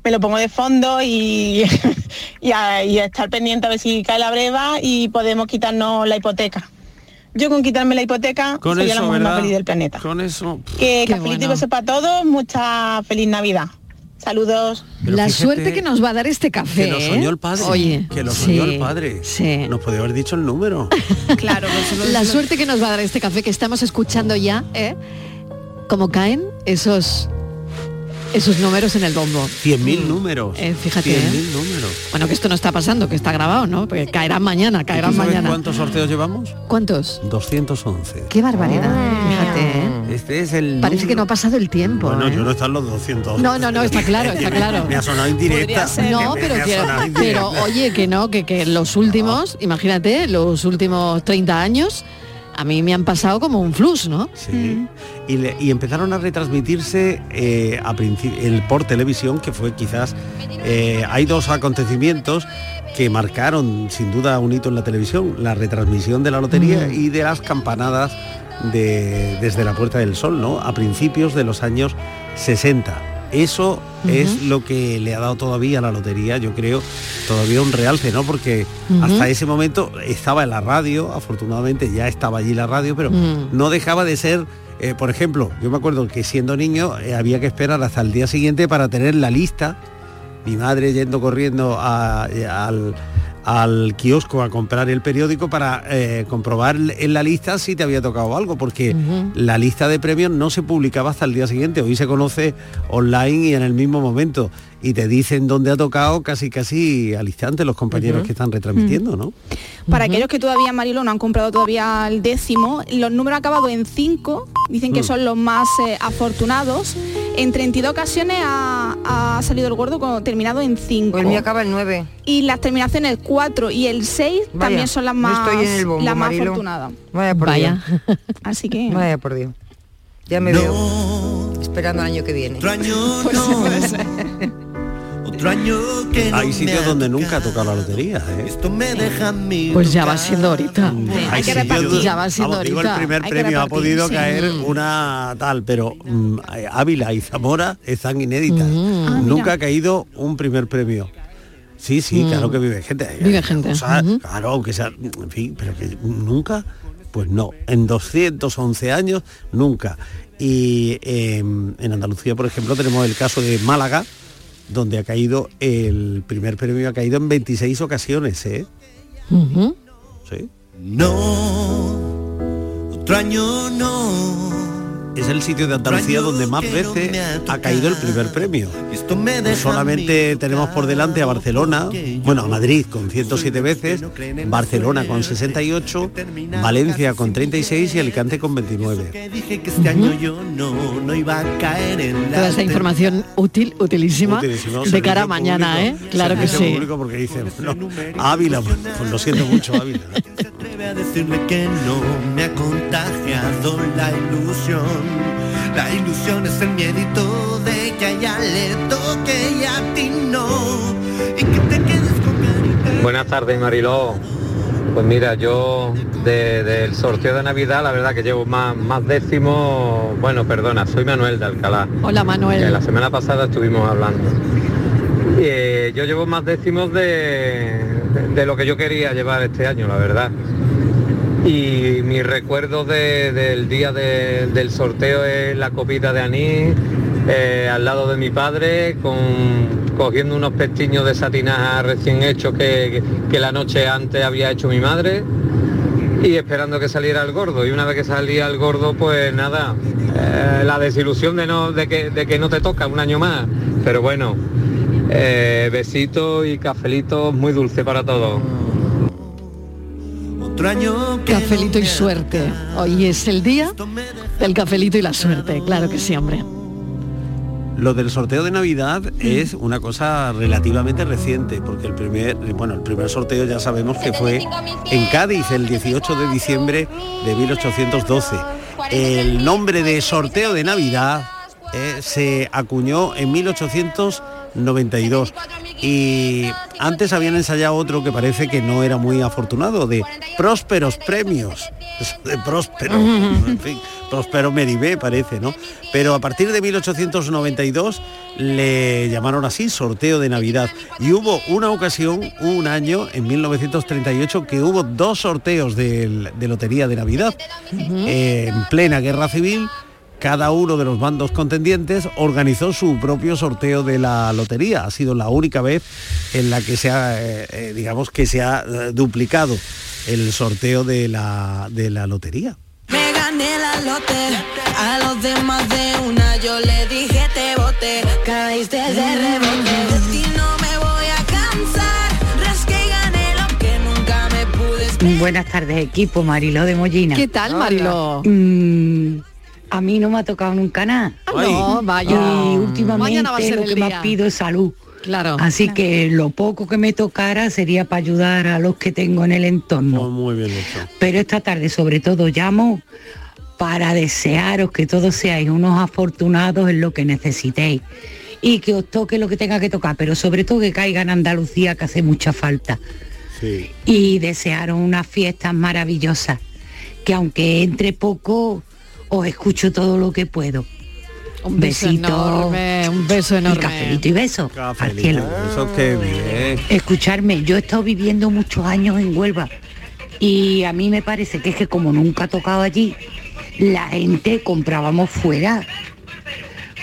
Speaker 11: Me lo pongo de fondo y, [laughs] y, a, y a estar pendiente a ver si cae la breva y podemos quitarnos la hipoteca. Yo con quitarme la hipoteca
Speaker 3: Con
Speaker 11: sería la
Speaker 3: eso,
Speaker 11: mujer más feliz del planeta.
Speaker 3: Con eso.
Speaker 11: Que
Speaker 2: Qué
Speaker 11: cafelito y
Speaker 2: bueno.
Speaker 11: beso para todos, mucha feliz Navidad. Saludos.
Speaker 2: la suerte que nos va a dar este café.
Speaker 3: Que lo soñó
Speaker 2: ¿eh?
Speaker 3: el padre.
Speaker 2: Oye,
Speaker 3: que lo soñó
Speaker 2: sí,
Speaker 3: el padre.
Speaker 2: Sí.
Speaker 3: Nos podía haber dicho el número. [laughs]
Speaker 5: Claro, pues,
Speaker 2: La suerte que nos va a dar este café que estamos escuchando ya, ¿eh? Como caen esos esos números en el bombo.
Speaker 3: 100.000 números.
Speaker 2: Eh, fíjate,
Speaker 3: 100.000
Speaker 2: ¿eh?
Speaker 3: números.
Speaker 2: Bueno, que esto no está pasando, que está grabado, ¿no? Porque caerán mañana,
Speaker 3: ¿Y
Speaker 2: caerán
Speaker 3: tú sabes
Speaker 2: mañana.
Speaker 3: cuántos sorteos llevamos?
Speaker 2: ¿Cuántos?
Speaker 3: 211.
Speaker 2: Qué barbaridad, fíjate, ¿eh?
Speaker 3: Este es el
Speaker 2: Parece que no ha pasado el tiempo.
Speaker 3: Bueno,
Speaker 2: ¿eh?
Speaker 3: yo no están los 211.
Speaker 2: No, no, no, está claro, está [laughs] claro.
Speaker 3: Me ha sonado indirecta.
Speaker 2: No, pero, [laughs]
Speaker 3: me
Speaker 2: pero oye, que no, que, que los últimos, imagínate, los últimos 30 años, a mí me han pasado como un flux, ¿no?
Speaker 3: Sí. Y, le- y empezaron a retransmitirse eh, a el por televisión, que fue quizás... eh, hay dos acontecimientos que marcaron sin duda un hito en la televisión, la retransmisión de la lotería
Speaker 2: Mm.
Speaker 3: y de las campanadas de, desde la Puerta del Sol, ¿no? A principios de los años 60. Eso es lo que le ha dado todavía a la lotería, yo creo, todavía un realce, ¿no? Porque hasta ese momento estaba en la radio, afortunadamente ya estaba allí la radio, pero
Speaker 2: Mm.
Speaker 3: no dejaba de ser, eh, por ejemplo, yo me acuerdo que siendo niño eh, había que esperar hasta el día siguiente para tener la lista, mi madre yendo corriendo a- eh, al, al kiosco a comprar el periódico para eh, comprobar en la lista si te había tocado algo, porque la lista de premios no se publicaba hasta el día siguiente, hoy se conoce online y en el mismo momento, y te dicen dónde ha tocado casi casi al instante los compañeros que están retransmitiendo, ¿no?
Speaker 5: Para aquellos que todavía, Marilo, no han comprado todavía el décimo, los números acabados en 5 dicen que
Speaker 3: Mm.
Speaker 5: son los más eh, afortunados. En 32 ocasiones ha, ha salido el gordo con- terminado en 5.
Speaker 4: El mío acaba en 9.
Speaker 5: Y las terminaciones 4 y el 6
Speaker 4: Vaya,
Speaker 5: también son las más,
Speaker 4: el bombo,
Speaker 5: las más
Speaker 4: Marilo.
Speaker 5: afortunadas.
Speaker 4: Vaya por
Speaker 2: Vaya.
Speaker 4: Dios. [laughs]
Speaker 5: Así que...
Speaker 4: Vaya por Dios. Ya me veo esperando el año que viene. [laughs]
Speaker 12: Otro año que
Speaker 3: Hay
Speaker 12: no
Speaker 3: sitios donde nunca ha tocado la lotería, ¿eh?
Speaker 12: Esto me deja mí
Speaker 2: Pues ya va siendo ahorita.
Speaker 3: Hay
Speaker 2: que repartir. Ya va siendo
Speaker 3: vamos, digo, el
Speaker 2: ahorita.
Speaker 3: primer
Speaker 2: Hay
Speaker 3: premio ha podido
Speaker 2: sí.
Speaker 3: caer
Speaker 2: Mm.
Speaker 3: una tal, pero mm, Ávila y Zamora están inéditas.
Speaker 2: Ah,
Speaker 3: Nunca ha caído un primer premio. Sí, sí,
Speaker 2: Mm.
Speaker 3: claro que vive gente.
Speaker 2: Vive
Speaker 3: hay
Speaker 2: gente,
Speaker 3: cosas. Claro, aunque sea, en fin, pero que nunca, pues no. En 211 años, nunca. Y eh, en Andalucía, por ejemplo, tenemos el caso de Málaga, donde ha caído, el primer premio ha caído en 26 ocasiones, ¿eh? Sí.
Speaker 12: No, otro año no.
Speaker 3: Es el sitio de Andalucía donde más veces ha caído el primer premio. Solamente tenemos por delante a Barcelona, bueno, a Madrid con 107 veces, Barcelona con 68, Valencia con 36 y Alicante con 29.
Speaker 12: Que dije que este
Speaker 2: Toda esta información útil, utilísima, de cara a mañana,
Speaker 3: público,
Speaker 2: ¿eh? Claro que sí.
Speaker 3: porque dicen, no, Ávila, pues, pues lo siento mucho, Ávila. [laughs]
Speaker 12: atreve a decirle que no me ha contagiado la ilusión. La ilusión es el miedito de que a ella le toque y a ti no. Y que te quedes con
Speaker 13: Buenas tardes, Mariló. Pues mira, yo de- del sorteo de Navidad, la verdad que llevo más, más décimo, bueno, perdona, soy Manuel de Alcalá.
Speaker 2: Hola, Manuel.
Speaker 13: Que la semana pasada estuvimos hablando. Eh, yo llevo más décimos de, de- lo que yo quería llevar este año, la verdad. Y mi recuerdo de- del día de- del sorteo es la copita de anís, eh, al lado de mi padre, con, cogiendo unos pestiños de satinaja recién hechos que, que la noche antes había hecho mi madre y esperando que saliera el gordo. Y una vez que salía el gordo, pues nada, eh, la desilusión de, no, de, que, de que no te toca un año más. Pero bueno, eh, besitos y cafelitos muy dulce para todos.
Speaker 12: otro año que
Speaker 2: Cafelito y suerte. Hoy es el día del cafelito y la suerte. Claro que sí, hombre.
Speaker 3: Lo del sorteo de Navidad es una cosa relativamente reciente, porque el primer, bueno, el primer sorteo ya sabemos que fue en Cádiz el 18 de diciembre de 1812. El nombre de sorteo de Navidad eh, se acuñó en 1892 y antes habían ensayado otro que parece que no era muy afortunado, de prósperos premios, de próspero, [laughs] en fin, próspero Meribé parece, ¿no? Pero a partir de 1892 le llamaron así, sorteo de Navidad. Y hubo una ocasión, un año, en 1938, que hubo dos sorteos de, lotería de Navidad. Eh, en plena guerra civil, cada uno de los bandos contendientes organizó su propio sorteo de la lotería. Ha sido la única vez en la que se ha, eh, eh, digamos, que se ha eh, duplicado el sorteo de la, de la lotería.
Speaker 14: Me gané la lote, a los demás de una yo le dije te boté, caíste de rebote, de ti no me voy a cansar, rasqué y gané lo que nunca me pude esperar.
Speaker 15: Buenas tardes, equipo Mariló de Mollina.
Speaker 2: ¿Qué tal, Mariló?
Speaker 15: Mm, a mí no me ha tocado nunca nada.
Speaker 2: Ah, no, vaya.
Speaker 15: Y últimamente
Speaker 2: Mañana va a ser
Speaker 15: lo que
Speaker 2: día.
Speaker 15: más pido es salud.
Speaker 2: Claro.
Speaker 15: Así que lo poco que me tocara sería para ayudar a los que tengo en el entorno.
Speaker 3: Muy bien hecho.
Speaker 15: Pero esta tarde sobre todo llamo para desearos que todos seáis unos afortunados en lo que necesitéis y que os toque lo que tenga que tocar, pero sobre todo que caiga en Andalucía que hace mucha falta
Speaker 3: Sí.
Speaker 15: y desearos unas fiestas maravillosas, que aunque entre poco os escucho todo lo que puedo.
Speaker 2: Un beso
Speaker 15: Besito.
Speaker 2: enorme, un beso
Speaker 15: Y
Speaker 2: enorme.
Speaker 15: cafelito y beso. al cielo.
Speaker 3: Eso qué bien.
Speaker 15: Escucharme, yo he estado viviendo muchos años en Huelva y a mí me parece que es que como nunca he tocado allí, la gente comprábamos fuera,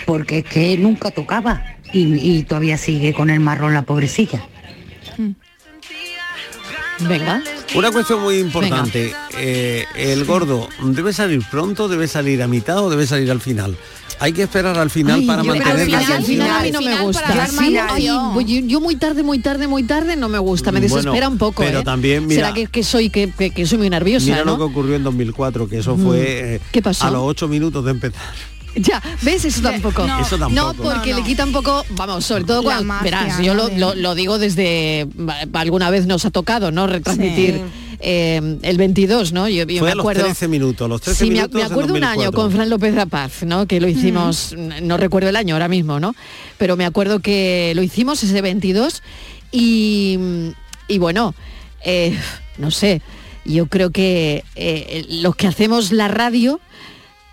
Speaker 15: porque es que nunca tocaba y, y todavía sigue con el marrón la pobrecilla.
Speaker 2: Venga.
Speaker 3: Una cuestión muy importante. eh, el gordo, ¿debe salir pronto, debe salir a mitad o debe salir al final? Hay que esperar al final
Speaker 2: Ay,
Speaker 3: para
Speaker 2: yo creo que
Speaker 3: mantener la
Speaker 2: al final a mí no me gusta. Yo, yo muy tarde, muy tarde, muy tarde no me gusta, me
Speaker 3: Bueno,
Speaker 2: desespera un poco.
Speaker 3: pero
Speaker 2: ¿eh?
Speaker 3: también, mira-
Speaker 2: ¿Será que, que soy que, que- que soy muy nerviosa,
Speaker 3: Mira lo
Speaker 2: ¿no?
Speaker 3: que ocurrió en 2004, que eso
Speaker 2: Mm.
Speaker 3: fue eh,
Speaker 2: ¿Qué pasó?
Speaker 3: a los ocho minutos de empezar.
Speaker 2: Ya, ¿ves? Eso tampoco.
Speaker 3: No. Eso
Speaker 2: No,
Speaker 3: tampoco.
Speaker 2: porque
Speaker 3: No,
Speaker 2: le quita un poco, vamos, sobre todo cuando,
Speaker 5: magia,
Speaker 2: verás, yo lo,
Speaker 5: de-
Speaker 2: lo- lo digo desde, alguna vez nos ha tocado, ¿no? Retransmitir
Speaker 5: Sí.
Speaker 2: eh, el 22, ¿no? Yo, yo
Speaker 3: fue
Speaker 2: me
Speaker 3: a los
Speaker 2: acuerdo...
Speaker 3: 13 minutos, los 13
Speaker 2: Sí, me,
Speaker 3: minutos
Speaker 2: me
Speaker 3: en
Speaker 2: acuerdo un año
Speaker 3: 2004.
Speaker 2: con Fran López Rapaz, ¿no? Que lo hicimos, no recuerdo el año ahora mismo, ¿no? Pero me acuerdo que lo hicimos ese 22 y, y bueno, eh, no sé, yo creo que eh, los que hacemos la radio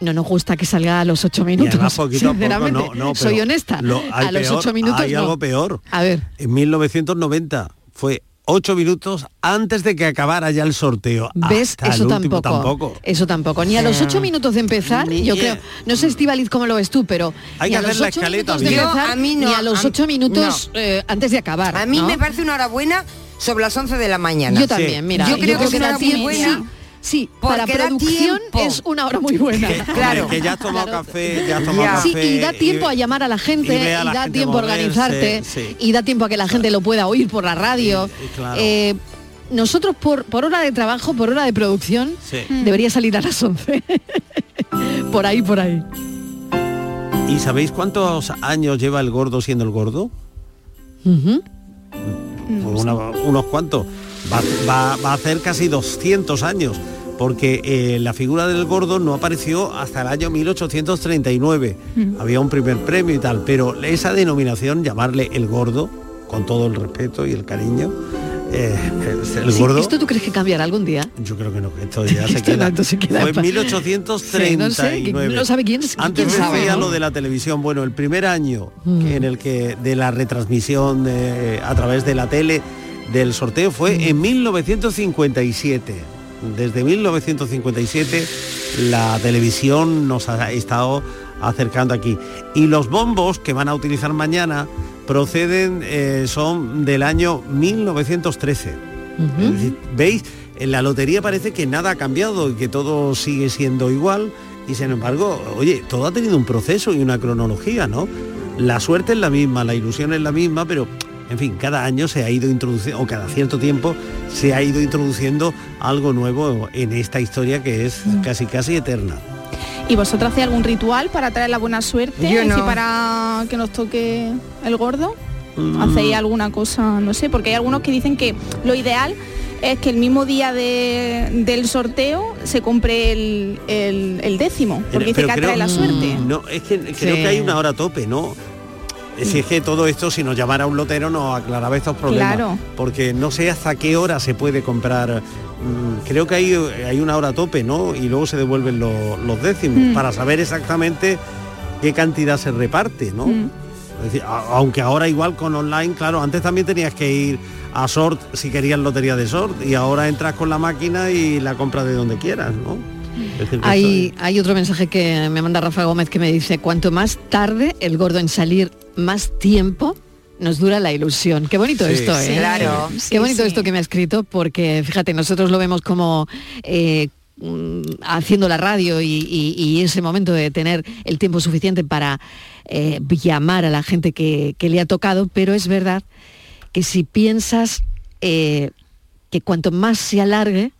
Speaker 2: no nos gusta que salga a los ocho minutos.
Speaker 3: además, poquito a poco,
Speaker 2: sinceramente.
Speaker 3: no, no,
Speaker 2: Soy honesta.
Speaker 3: lo- hay
Speaker 2: a los
Speaker 3: peor-
Speaker 2: ocho minutos
Speaker 3: Hay
Speaker 2: no.
Speaker 3: algo peor.
Speaker 2: A ver.
Speaker 3: En 1990 fue 8 minutos antes de que acabara ya el sorteo.
Speaker 2: ¿Ves?
Speaker 3: Hasta
Speaker 2: Eso
Speaker 3: último
Speaker 2: tampoco, Eso tampoco. Ni a los ocho minutos de empezar,
Speaker 3: Ni-
Speaker 2: yo creo, no sé Estivaliz cómo lo ves tú, pero
Speaker 3: Hay
Speaker 2: ni
Speaker 3: que
Speaker 2: a
Speaker 3: hacer
Speaker 2: los
Speaker 3: la
Speaker 2: ocho
Speaker 3: escaleta
Speaker 2: minutos de
Speaker 3: bien.
Speaker 2: empezar,
Speaker 4: Yo, a mí no,
Speaker 2: ni a los ocho minutos eh, antes de acabar.
Speaker 4: A mí
Speaker 2: ¿no?
Speaker 4: me parece una hora buena sobre las 11 de la mañana.
Speaker 2: Yo también, mira,
Speaker 4: Yo creo que, es
Speaker 2: da
Speaker 4: una hora muy buena.
Speaker 2: Sí, sí, para
Speaker 4: porque
Speaker 2: producción
Speaker 4: tiempo.
Speaker 2: es una hora muy buena. [laughs]
Speaker 3: Claro. Que ya has tomado café, ya has tomado café.
Speaker 2: y da tiempo a llamar a la gente,
Speaker 3: y a la
Speaker 2: da
Speaker 3: gente
Speaker 2: tiempo a organizarte,
Speaker 3: sí.
Speaker 2: y da tiempo a que la gente lo pueda oír por la radio.
Speaker 3: claro.
Speaker 2: Eh, nosotros por, por hora de trabajo, por hora de producción,
Speaker 3: Sí.
Speaker 2: debería salir a las 11. [laughs] por ahí, por ahí.
Speaker 3: ¿Y sabéis cuántos años lleva el gordo siendo el gordo? Pues una- unos cuantos. Va, va- va a hacer casi 200 años, porque eh, la figura del gordo no apareció hasta el año 1839. Había un primer premio y tal, pero esa denominación, llamarle el gordo, con todo el respeto y el cariño, eh, el
Speaker 2: Sí,
Speaker 3: gordo...
Speaker 2: ¿Esto tú crees que cambiará algún día?
Speaker 3: Yo creo que no, que esto ya se [laughs] queda.
Speaker 2: esto se queda
Speaker 3: Fue en
Speaker 2: pa-
Speaker 3: 1839.
Speaker 2: Sí, no sé, no sabe quién-
Speaker 3: Antes
Speaker 2: quién sabe,
Speaker 3: decía
Speaker 2: ¿no?
Speaker 3: lo de la televisión. Bueno, el primer año
Speaker 2: Mm.
Speaker 3: en el que de la retransmisión de- a través de la tele del sorteo fue
Speaker 2: Mm.
Speaker 3: en 1957. Desde 1957 la televisión nos ha estado acercando aquí. Y los bombos que van a utilizar mañana proceden, eh, son del año 1913. Es decir, ¿Veis? En la lotería parece que nada ha cambiado y que todo sigue siendo igual y sin embargo, oye, todo ha tenido un proceso y una cronología, ¿no? La suerte es la misma, la ilusión es la misma, pero en fin, cada año se ha ido introduciendo, o cada cierto tiempo se ha ido introduciendo algo nuevo en esta historia que es casi casi eterna.
Speaker 5: ¿Y vosotros hacéis algún ritual para traer la buena suerte?
Speaker 4: Yo no.
Speaker 5: para que nos toque el gordo.
Speaker 3: Mm.
Speaker 5: ¿Hacéis alguna cosa? No sé, porque hay algunos que dicen que lo ideal es que el mismo día de- del sorteo se compre el, el- el décimo, porque dice que atrae
Speaker 3: creo-
Speaker 5: la suerte.
Speaker 3: No, es que creo
Speaker 5: Sí.
Speaker 3: que hay una hora tope, ¿no? Si es que todo esto, si nos llamara un lotero, nos aclaraba estos problemas.
Speaker 5: Claro.
Speaker 3: Porque no sé hasta qué hora se puede comprar. mm, Creo que hay, hay una hora tope, ¿no? Y luego se devuelven lo- los décimos
Speaker 5: Mm.
Speaker 3: para saber exactamente qué cantidad se reparte, ¿no?
Speaker 5: Mm.
Speaker 3: Es decir, a- aunque ahora igual con online, claro, antes también tenías que ir a Sort si querías lotería de Sort y ahora entras con la máquina y la compras de donde quieras, ¿no?
Speaker 2: Hay, hay otro mensaje que me manda Rafa Gómez que me dice, cuanto más tarde el gordo en salir, más tiempo nos dura la ilusión. Qué bonito
Speaker 4: Sí,
Speaker 2: esto,
Speaker 4: sí,
Speaker 2: ¿eh?
Speaker 4: claro.
Speaker 2: Qué bonito
Speaker 4: sí.
Speaker 2: esto que me ha escrito, porque fíjate, nosotros lo vemos como eh, mm, haciendo la radio y, y- y ese momento de tener el tiempo suficiente para eh, llamar a la gente que, que le ha tocado, pero es verdad que si piensas eh, que cuanto más se alargue,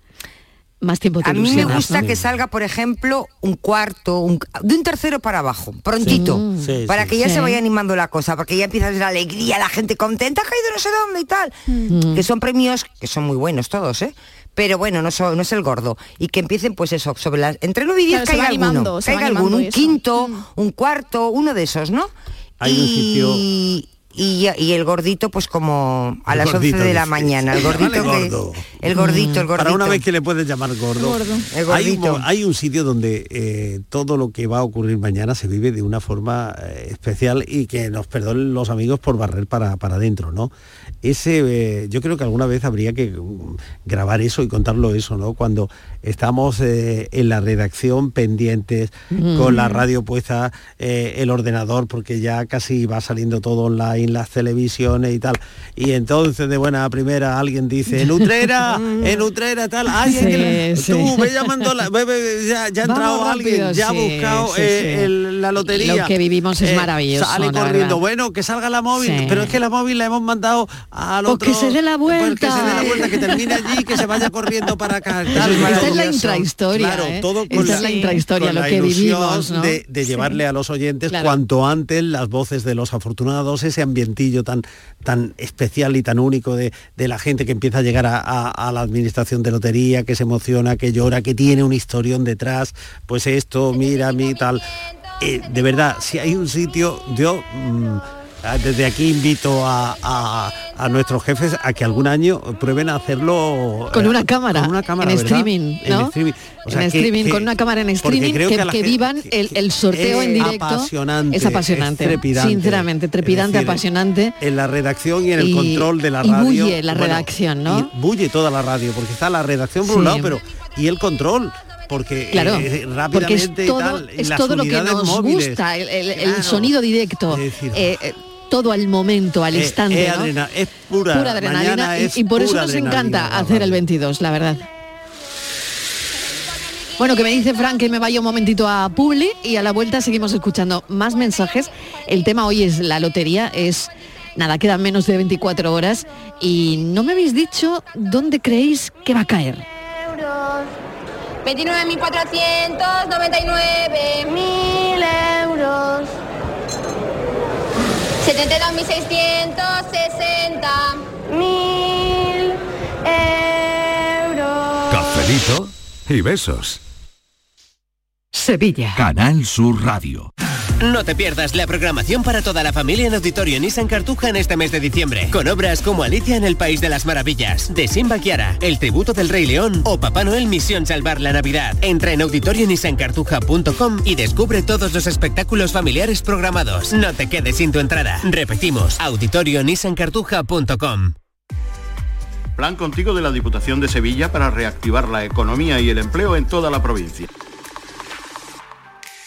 Speaker 2: más tiempo te
Speaker 4: A mí me gusta
Speaker 2: ¿no?
Speaker 4: que salga, por ejemplo, un cuarto, un- de un tercero para abajo, prontito,
Speaker 2: Sí. Sí,
Speaker 4: para
Speaker 2: sí.
Speaker 4: que ya
Speaker 2: Sí.
Speaker 4: se vaya animando la cosa, porque ya empieza a ver la alegría, la gente contenta, ha caído no sé dónde y tal.
Speaker 2: Mm.
Speaker 4: Que son premios que son muy buenos todos, ¿eh? Pero bueno, no, so- no es el gordo. Y que empiecen, pues eso, sobre las. Entre 9 y 10
Speaker 5: Claro, se
Speaker 4: caiga alguno. Caiga alguno, un
Speaker 5: eso.
Speaker 4: quinto, un cuarto, uno de esos, ¿no?
Speaker 3: Hay un sitio-
Speaker 4: y, y, y el gordito pues como a
Speaker 3: El
Speaker 4: las 11
Speaker 3: gordito,
Speaker 4: de la mañana. El gordito, que-
Speaker 3: gordo.
Speaker 4: el gordito, el gordito.
Speaker 3: Para una vez que le puedes llamar gordo.
Speaker 4: Gordo. El
Speaker 3: Hay, un,
Speaker 4: gordito.
Speaker 3: mo- hay un sitio donde eh, todo lo que va a ocurrir mañana se vive de una forma eh, especial y que nos perdonen los amigos por barrer para, para adentro, ¿no? Ese, eh, yo creo que alguna vez habría que mm, grabar eso y contarlo eso, ¿no? Cuando estamos eh, en la redacción pendientes,
Speaker 16: Mm.
Speaker 3: con la radio puesta, eh, el ordenador, porque ya casi va saliendo todo online, las televisiones y tal. Y entonces de buena primera alguien dice, en Utrera, [laughs] en Utrera, tal, ay, es que
Speaker 2: Sí,
Speaker 3: tú
Speaker 2: sí.
Speaker 3: ve llamando, la, ve, ve, ya, ya ha
Speaker 2: Vamos
Speaker 3: entrado alguien,
Speaker 2: rápido,
Speaker 3: ya ha
Speaker 2: sí,
Speaker 3: buscado
Speaker 2: sí,
Speaker 3: eh,
Speaker 2: sí.
Speaker 3: el- la lotería.
Speaker 2: Lo que vivimos es maravilloso,
Speaker 3: Sale corriendo,
Speaker 2: verdad.
Speaker 3: bueno, que salga la móvil,
Speaker 2: Sí.
Speaker 3: pero es que la móvil la hemos mandado al
Speaker 2: Pues
Speaker 3: otro.
Speaker 2: que se dé la
Speaker 3: pues
Speaker 2: vuelta.
Speaker 3: que se dé la vuelta, que termine allí, que se vaya corriendo para [laughs] acá. Tal,
Speaker 2: es la intrahistoria,
Speaker 3: Claro,
Speaker 2: ¿eh?
Speaker 3: todo
Speaker 2: Esta
Speaker 3: con
Speaker 2: es
Speaker 3: la,
Speaker 2: la intrahistoria,
Speaker 3: con
Speaker 2: lo
Speaker 3: la
Speaker 2: que vivimos, ¿no?
Speaker 3: de, de
Speaker 2: Sí.
Speaker 3: llevarle a los oyentes
Speaker 2: Claro.
Speaker 3: cuanto antes las voces de los afortunados, ese ambientillo tan, tan especial y tan único de, de la gente que empieza a llegar a, a- a la administración de lotería, que se emociona, que llora, que tiene un historión detrás, pues esto, mira, a mí tal. Eh, de verdad, si hay un sitio, yo mm, desde aquí invito a, a- a nuestros jefes a que algún año prueben a hacerlo
Speaker 2: Con
Speaker 3: eh,
Speaker 2: una cámara,
Speaker 3: con una cámara,
Speaker 2: en
Speaker 3: ¿verdad?
Speaker 2: streaming,
Speaker 3: En
Speaker 2: ¿no?
Speaker 3: streaming. O sea,
Speaker 2: en
Speaker 3: que-
Speaker 2: streaming,
Speaker 3: que-
Speaker 2: con una cámara en streaming, que, vivan el, el sorteo en directo.
Speaker 3: apasionante,
Speaker 2: es apasionante.
Speaker 3: es trepidante.
Speaker 2: Sinceramente, trepidante,
Speaker 3: decir,
Speaker 2: apasionante.
Speaker 3: En la redacción y en el
Speaker 2: Y-
Speaker 3: control de la
Speaker 2: y
Speaker 3: radio.
Speaker 2: bulle la redacción, ¿no?
Speaker 3: y bulle toda la radio, porque está la redacción por un lado, pero y el control. Porque
Speaker 2: Claro,
Speaker 3: eh,
Speaker 2: porque es
Speaker 3: rápidamente y
Speaker 2: todo,
Speaker 3: tal,
Speaker 2: es todo lo que nos
Speaker 3: móviles.
Speaker 2: gusta, el, el- el
Speaker 3: Claro.
Speaker 2: sonido directo, eh, eh, todo al momento, al
Speaker 3: Eh,
Speaker 2: instante,
Speaker 3: es
Speaker 2: ¿no?
Speaker 3: adrena- es pura,
Speaker 2: pura adrenalina y,
Speaker 3: es
Speaker 2: y por eso nos encanta hacer el 22, la verdad. Bueno, que me dice Frank que me vaya un momentito a Publi y a la vuelta seguimos escuchando más mensajes. El tema hoy es la lotería, es nada, quedan menos de 24 horas y no me habéis dicho dónde creéis que va a caer.
Speaker 16: euros. 29.499 72.660 mil euros.
Speaker 17: Cafelito y besos.
Speaker 2: Sevilla.
Speaker 17: Canal Sur Radio.
Speaker 18: No te pierdas la programación para toda la familia en Auditorio Nissan Cartuja en este mes de diciembre, con obras como Alicia en el País de las Maravillas, de Simba Kiara, El Tributo del Rey León o Papá Noel Misión Salvar la Navidad. Entra en auditorionissancartuja.com y descubre todos los espectáculos familiares programados. No te quedes sin tu entrada. Repetimos, auditorionissancartuja.com.
Speaker 19: Plan contigo de la Diputación de Sevilla para reactivar la economía y el empleo en toda la provincia.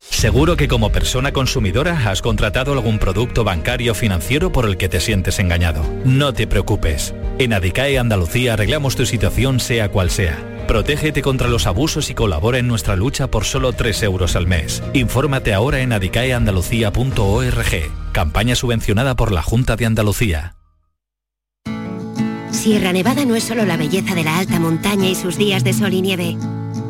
Speaker 20: Seguro que como persona consumidora has contratado algún producto bancario financiero por el que te sientes engañado. No te preocupes. En Adicae Andalucía arreglamos tu situación sea cual sea. Protégete contra los abusos y colabora en nuestra lucha por solo 3 euros al mes. Infórmate ahora en adicaeandalucía.org. Campaña subvencionada por la Junta de Andalucía.
Speaker 21: Sierra Nevada no es solo la belleza de la alta montaña y sus días de sol y nieve.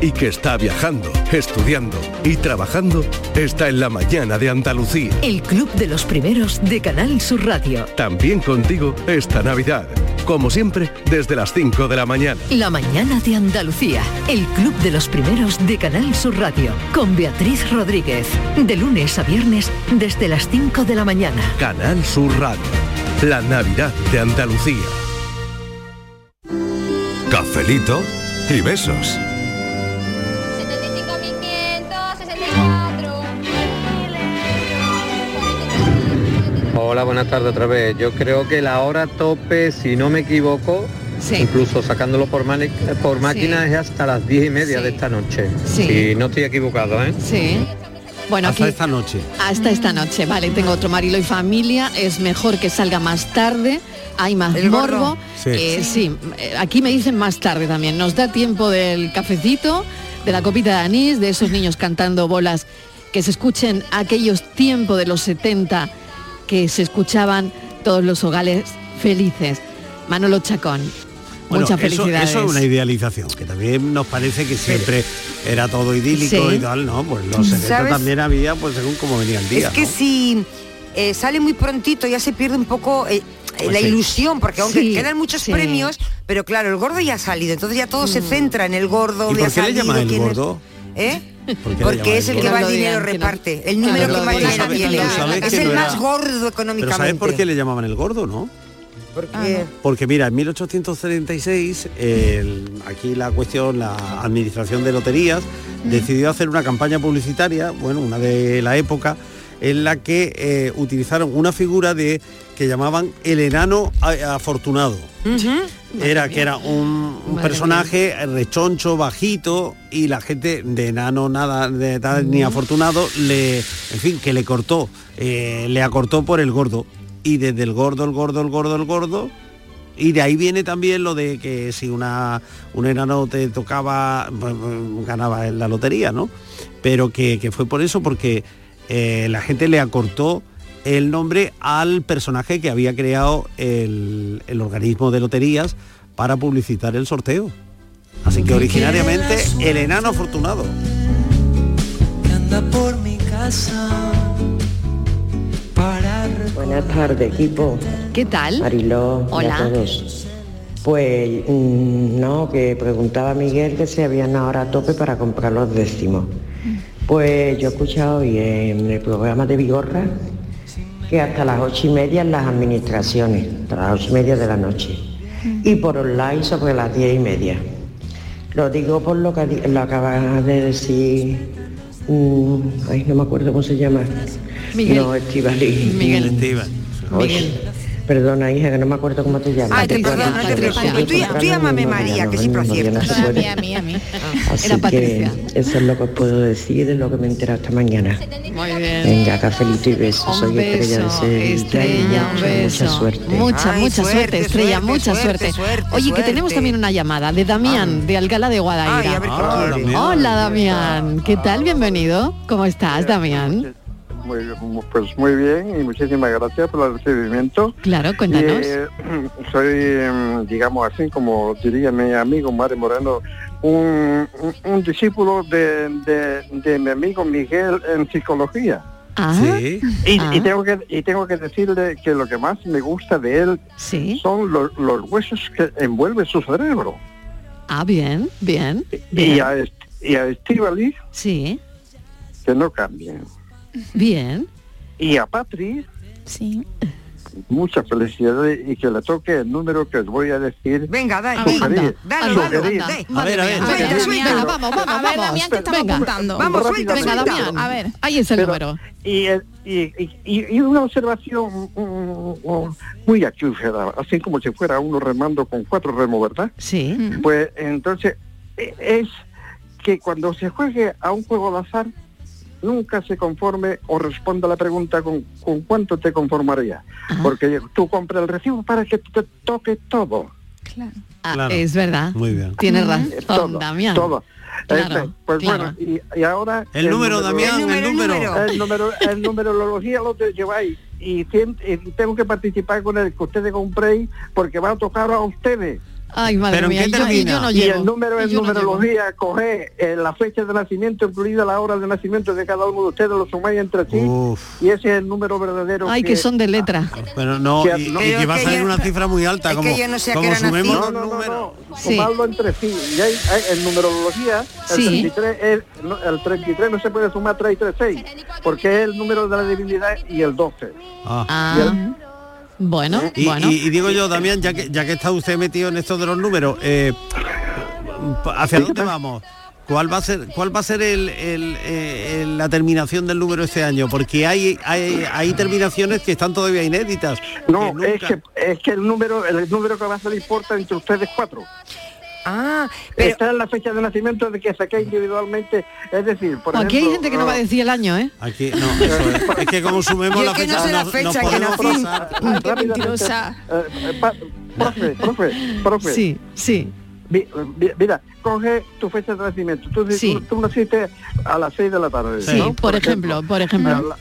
Speaker 17: y que está viajando, estudiando y trabajando está en la mañana de Andalucía.
Speaker 22: El Club de los Primeros de Canal Sur Radio.
Speaker 17: También contigo esta Navidad. Como siempre, desde las 5 de la mañana.
Speaker 22: La mañana de Andalucía. El Club de los Primeros de Canal Sur Radio. Con Beatriz Rodríguez. De lunes a viernes desde las 5 de la mañana.
Speaker 17: Canal Sur Radio. La Navidad de Andalucía. Cafelito y besos.
Speaker 13: Hola, buenas tardes otra vez. Yo creo que la hora tope, si no me equivoco, incluso sacándolo por, por máquina, es hasta las diez y media de esta noche.
Speaker 2: Sí.
Speaker 13: Si no estoy equivocado, ¿eh?
Speaker 2: Sí. Bueno,
Speaker 3: Hasta
Speaker 2: aquí
Speaker 3: esta noche.
Speaker 2: hasta esta noche, vale, tengo otro Marilo y familia, es mejor que salga más tarde, hay más
Speaker 4: El
Speaker 2: morbo.
Speaker 3: Sí.
Speaker 2: Eh, sí, eh, aquí me dicen más tarde también, nos da tiempo del cafecito, de la copita de anís, de esos niños cantando bolas, que se escuchen aquellos tiempos de los 70 que se escuchaban todos los hogares felices. Manolo Chacón,
Speaker 3: Bueno,
Speaker 2: muchas
Speaker 3: eso,
Speaker 2: felicidades.
Speaker 3: eso es una idealización, que también nos parece que siempre era todo idílico
Speaker 2: Sí.
Speaker 3: y tal, ¿no? Pues los 70
Speaker 4: ¿Sabes?
Speaker 3: también había, pues según cómo venía el día.
Speaker 4: Es que
Speaker 3: ¿no?
Speaker 4: si eh, sale muy prontito ya se pierde un poco eh, eh,
Speaker 3: Pues
Speaker 4: la
Speaker 3: sí.
Speaker 4: ilusión, porque aunque
Speaker 2: Sí,
Speaker 4: quedan muchos
Speaker 2: sí.
Speaker 4: premios, pero claro, el gordo ya ha salido, entonces ya todo se centra en el gordo.
Speaker 3: ¿Y por qué le
Speaker 4: salido,
Speaker 3: llaman el
Speaker 4: es-
Speaker 3: gordo?
Speaker 4: ¿Eh?
Speaker 3: ¿Por
Speaker 4: Porque es el que más dinero reparte, el número que más dinero
Speaker 2: Pero
Speaker 4: tiene. Es el
Speaker 3: no
Speaker 4: más gordo
Speaker 3: Pero
Speaker 4: económicamente.
Speaker 3: ¿sabes por qué le llamaban el gordo, no?
Speaker 4: Porque
Speaker 3: Porque mira, en 1836, el- aquí la cuestión, la administración de loterías decidió hacer una campaña publicitaria, bueno, una de la época, en la que eh, utilizaron una figura de que llamaban el enano afortunado. Era que era un, personaje rechoncho, bajito, y la gente de enano nada, de tal ni afortunado, le, en fin, que le cortó, eh, le acortó por el gordo. Y desde el gordo, el gordo, el gordo, el gordo, y de ahí viene también lo de que si una, un enano te tocaba, pues, pues, ganaba en la lotería, ¿no? Pero que, que fue por eso, porque eh, la gente le acortó el nombre al personaje que había creado el, el organismo de loterías para publicitar el sorteo. Así que originariamente el enano afortunado.
Speaker 14: anda por mi casa para
Speaker 23: Buenas tardes, equipo.
Speaker 2: ¿Qué tal?
Speaker 23: Mariló
Speaker 2: Hola.
Speaker 23: a todos. Pues mm, no, que preguntaba Miguel que si habían ahora a tope para comprar los décimos. Pues yo he escuchado hoy en el programa de Vigorra que hasta las ocho y media en las administraciones, hasta las ocho y media de la noche. Y por online sobre las diez y media. Lo digo por lo que lo acaba de decir, mm, ay, no me acuerdo cómo se llama.
Speaker 2: Miguel.
Speaker 23: No, Estivali.
Speaker 2: Miguel.
Speaker 3: Esteban.
Speaker 23: Oye, perdona hija, que no me acuerdo cómo te llamas.
Speaker 4: Ay, te no te
Speaker 23: pero
Speaker 4: preocupes.
Speaker 23: siempre
Speaker 4: Tú, llámame María, que
Speaker 23: ¿no?
Speaker 4: siempre
Speaker 23: se
Speaker 5: A mí, a mí, a mí.
Speaker 23: Así
Speaker 2: Era Patricia.
Speaker 23: eso es lo que os puedo decir de lo que me he enterado esta mañana.
Speaker 2: Muy bien.
Speaker 23: Venga, cafelito y besos. Soy Estrella de y
Speaker 2: Estrella, un
Speaker 23: mucha,
Speaker 2: beso.
Speaker 23: Mucha suerte.
Speaker 2: Mucha,
Speaker 4: Ay,
Speaker 2: mucha suerte,
Speaker 4: suerte,
Speaker 2: Estrella,
Speaker 4: suerte,
Speaker 2: mucha
Speaker 4: suerte,
Speaker 2: Oye, que tenemos también una llamada de Damián, de Alcalá de Guadaira.
Speaker 3: Ah.
Speaker 2: Hola, Damián. ¿Qué tal? Bienvenido. ¿Cómo estás, Damián?
Speaker 24: Muy, pues muy bien y muchísimas gracias por el recibimiento.
Speaker 2: Claro, cuéntanos.
Speaker 24: Y, eh, [clears throat] soy, em, digamos así, como diría mi amigo Mario Moreno, un, un- un discípulo de, de- de mi amigo Miguel en psicología.
Speaker 2: Ah,
Speaker 24: Y,
Speaker 2: Ah.
Speaker 24: y tengo que, y tengo que decirle que lo que más me gusta de él son los, los huesos que envuelven su cerebro.
Speaker 2: Ah, bien, bien.
Speaker 24: Y
Speaker 2: bien.
Speaker 24: a, Est- y a Estíbaliz,
Speaker 2: Sí,
Speaker 24: que no cambien.
Speaker 2: Bien.
Speaker 24: Y a Patri,
Speaker 5: sí.
Speaker 24: muchas felicidades y que le toque el número que os voy a decir.
Speaker 4: Venga, dale.
Speaker 24: Sugerir.
Speaker 4: Dale,
Speaker 24: Sugerir.
Speaker 4: dale,
Speaker 24: A ver, a ver.
Speaker 2: Venga, venga, vamos, vamos,
Speaker 5: A ver,
Speaker 2: vamos.
Speaker 5: Damián, que estamos
Speaker 2: Venga,
Speaker 5: apuntando.
Speaker 24: Vamos,
Speaker 2: Venga,
Speaker 24: suelta,
Speaker 2: Damián.
Speaker 5: A ver.
Speaker 2: Ahí es el
Speaker 24: Pero-
Speaker 2: número.
Speaker 24: Y, y, y- una observación mm, muy acústica, así como si fuera uno remando con cuatro remos, ¿verdad?
Speaker 2: Sí.
Speaker 24: Pues entonces e- es que cuando se juegue a un juego de azar, nunca se conforme o responda la pregunta con, con cuánto te conformaría. Porque tú compras el recibo para que te toque todo.
Speaker 2: Ah,
Speaker 3: Claro.
Speaker 2: Es verdad.
Speaker 3: Muy bien.
Speaker 2: Tienes
Speaker 24: Todo,
Speaker 2: razón, Damián.
Speaker 24: Todo.
Speaker 2: Claro,
Speaker 24: Este, pues
Speaker 2: claro.
Speaker 24: bueno, y, y ahora...
Speaker 3: El número, Damián, el número.
Speaker 24: El número, el numerología lo te lleváis y, y tengo que participar con el que ustedes compréis porque va a tocar a ustedes.
Speaker 2: Ay, madre
Speaker 3: ¿Pero en
Speaker 2: mía,
Speaker 3: qué
Speaker 2: y yo, y
Speaker 3: termina?
Speaker 2: yo no
Speaker 24: y
Speaker 2: llego.
Speaker 24: el número
Speaker 2: y
Speaker 24: en
Speaker 2: yo no llego.
Speaker 24: numerología coge eh, la fecha de nacimiento, incluida la hora de nacimiento de cada uno de ustedes, lo sumáis entre sí y ese es el número verdadero.
Speaker 2: Ay, que son de letra.
Speaker 3: Pero no,
Speaker 24: Que-
Speaker 3: y,
Speaker 24: no-
Speaker 3: y que va a salir
Speaker 24: que
Speaker 3: una cifra muy alta,
Speaker 24: es
Speaker 3: como,
Speaker 24: que yo no sé
Speaker 3: como sumemos los
Speaker 24: No, no, no,
Speaker 3: números.
Speaker 24: Sí. Sumarlo entre sí. Y hay, hay- en numerología, el,
Speaker 2: Sí.
Speaker 24: 33 es- no, el 33 no se puede sumar 3 y 3, 6, porque es el número de la divinidad y el 12.
Speaker 2: Ah,
Speaker 24: Y el-
Speaker 2: bueno,
Speaker 3: Y,
Speaker 2: bueno.
Speaker 3: y- y digo yo, Damián, ya que ya que está usted metido en esto de los números, eh, ¿hacia dónde vamos? ¿Cuál va a ser cuál va a ser el- el, eh, el- la terminación del número este año? Porque hay, hay hay terminaciones que están todavía inéditas.
Speaker 24: No,
Speaker 3: que
Speaker 24: es que, es que el número el número que va a salir importa entre ustedes cuatro.
Speaker 4: Ah,
Speaker 24: pero... Esta es la fecha de nacimiento de que saqué individualmente. Es decir, por
Speaker 2: Aquí hay
Speaker 24: ejemplo,
Speaker 2: gente que no va a decir el año, ¿eh?
Speaker 3: Aquí, no, eso es. Es que como sumemos la
Speaker 24: es que no
Speaker 3: fecha,
Speaker 24: sé la fecha
Speaker 3: nos
Speaker 24: que
Speaker 3: podemos
Speaker 24: nací.
Speaker 3: pasar.
Speaker 24: Rápidamente,
Speaker 5: mentirosa.
Speaker 24: eh, eh, pa- profe, profe, profe.
Speaker 2: Sí, sí.
Speaker 24: Mi- mi- Mira, coge tu fecha de nacimiento. Tú,
Speaker 2: Sí.
Speaker 24: tú, tú naciste a las 6 de la tarde.
Speaker 2: Sí,
Speaker 24: ¿no?
Speaker 2: por ejemplo, por ejemplo.
Speaker 24: A la-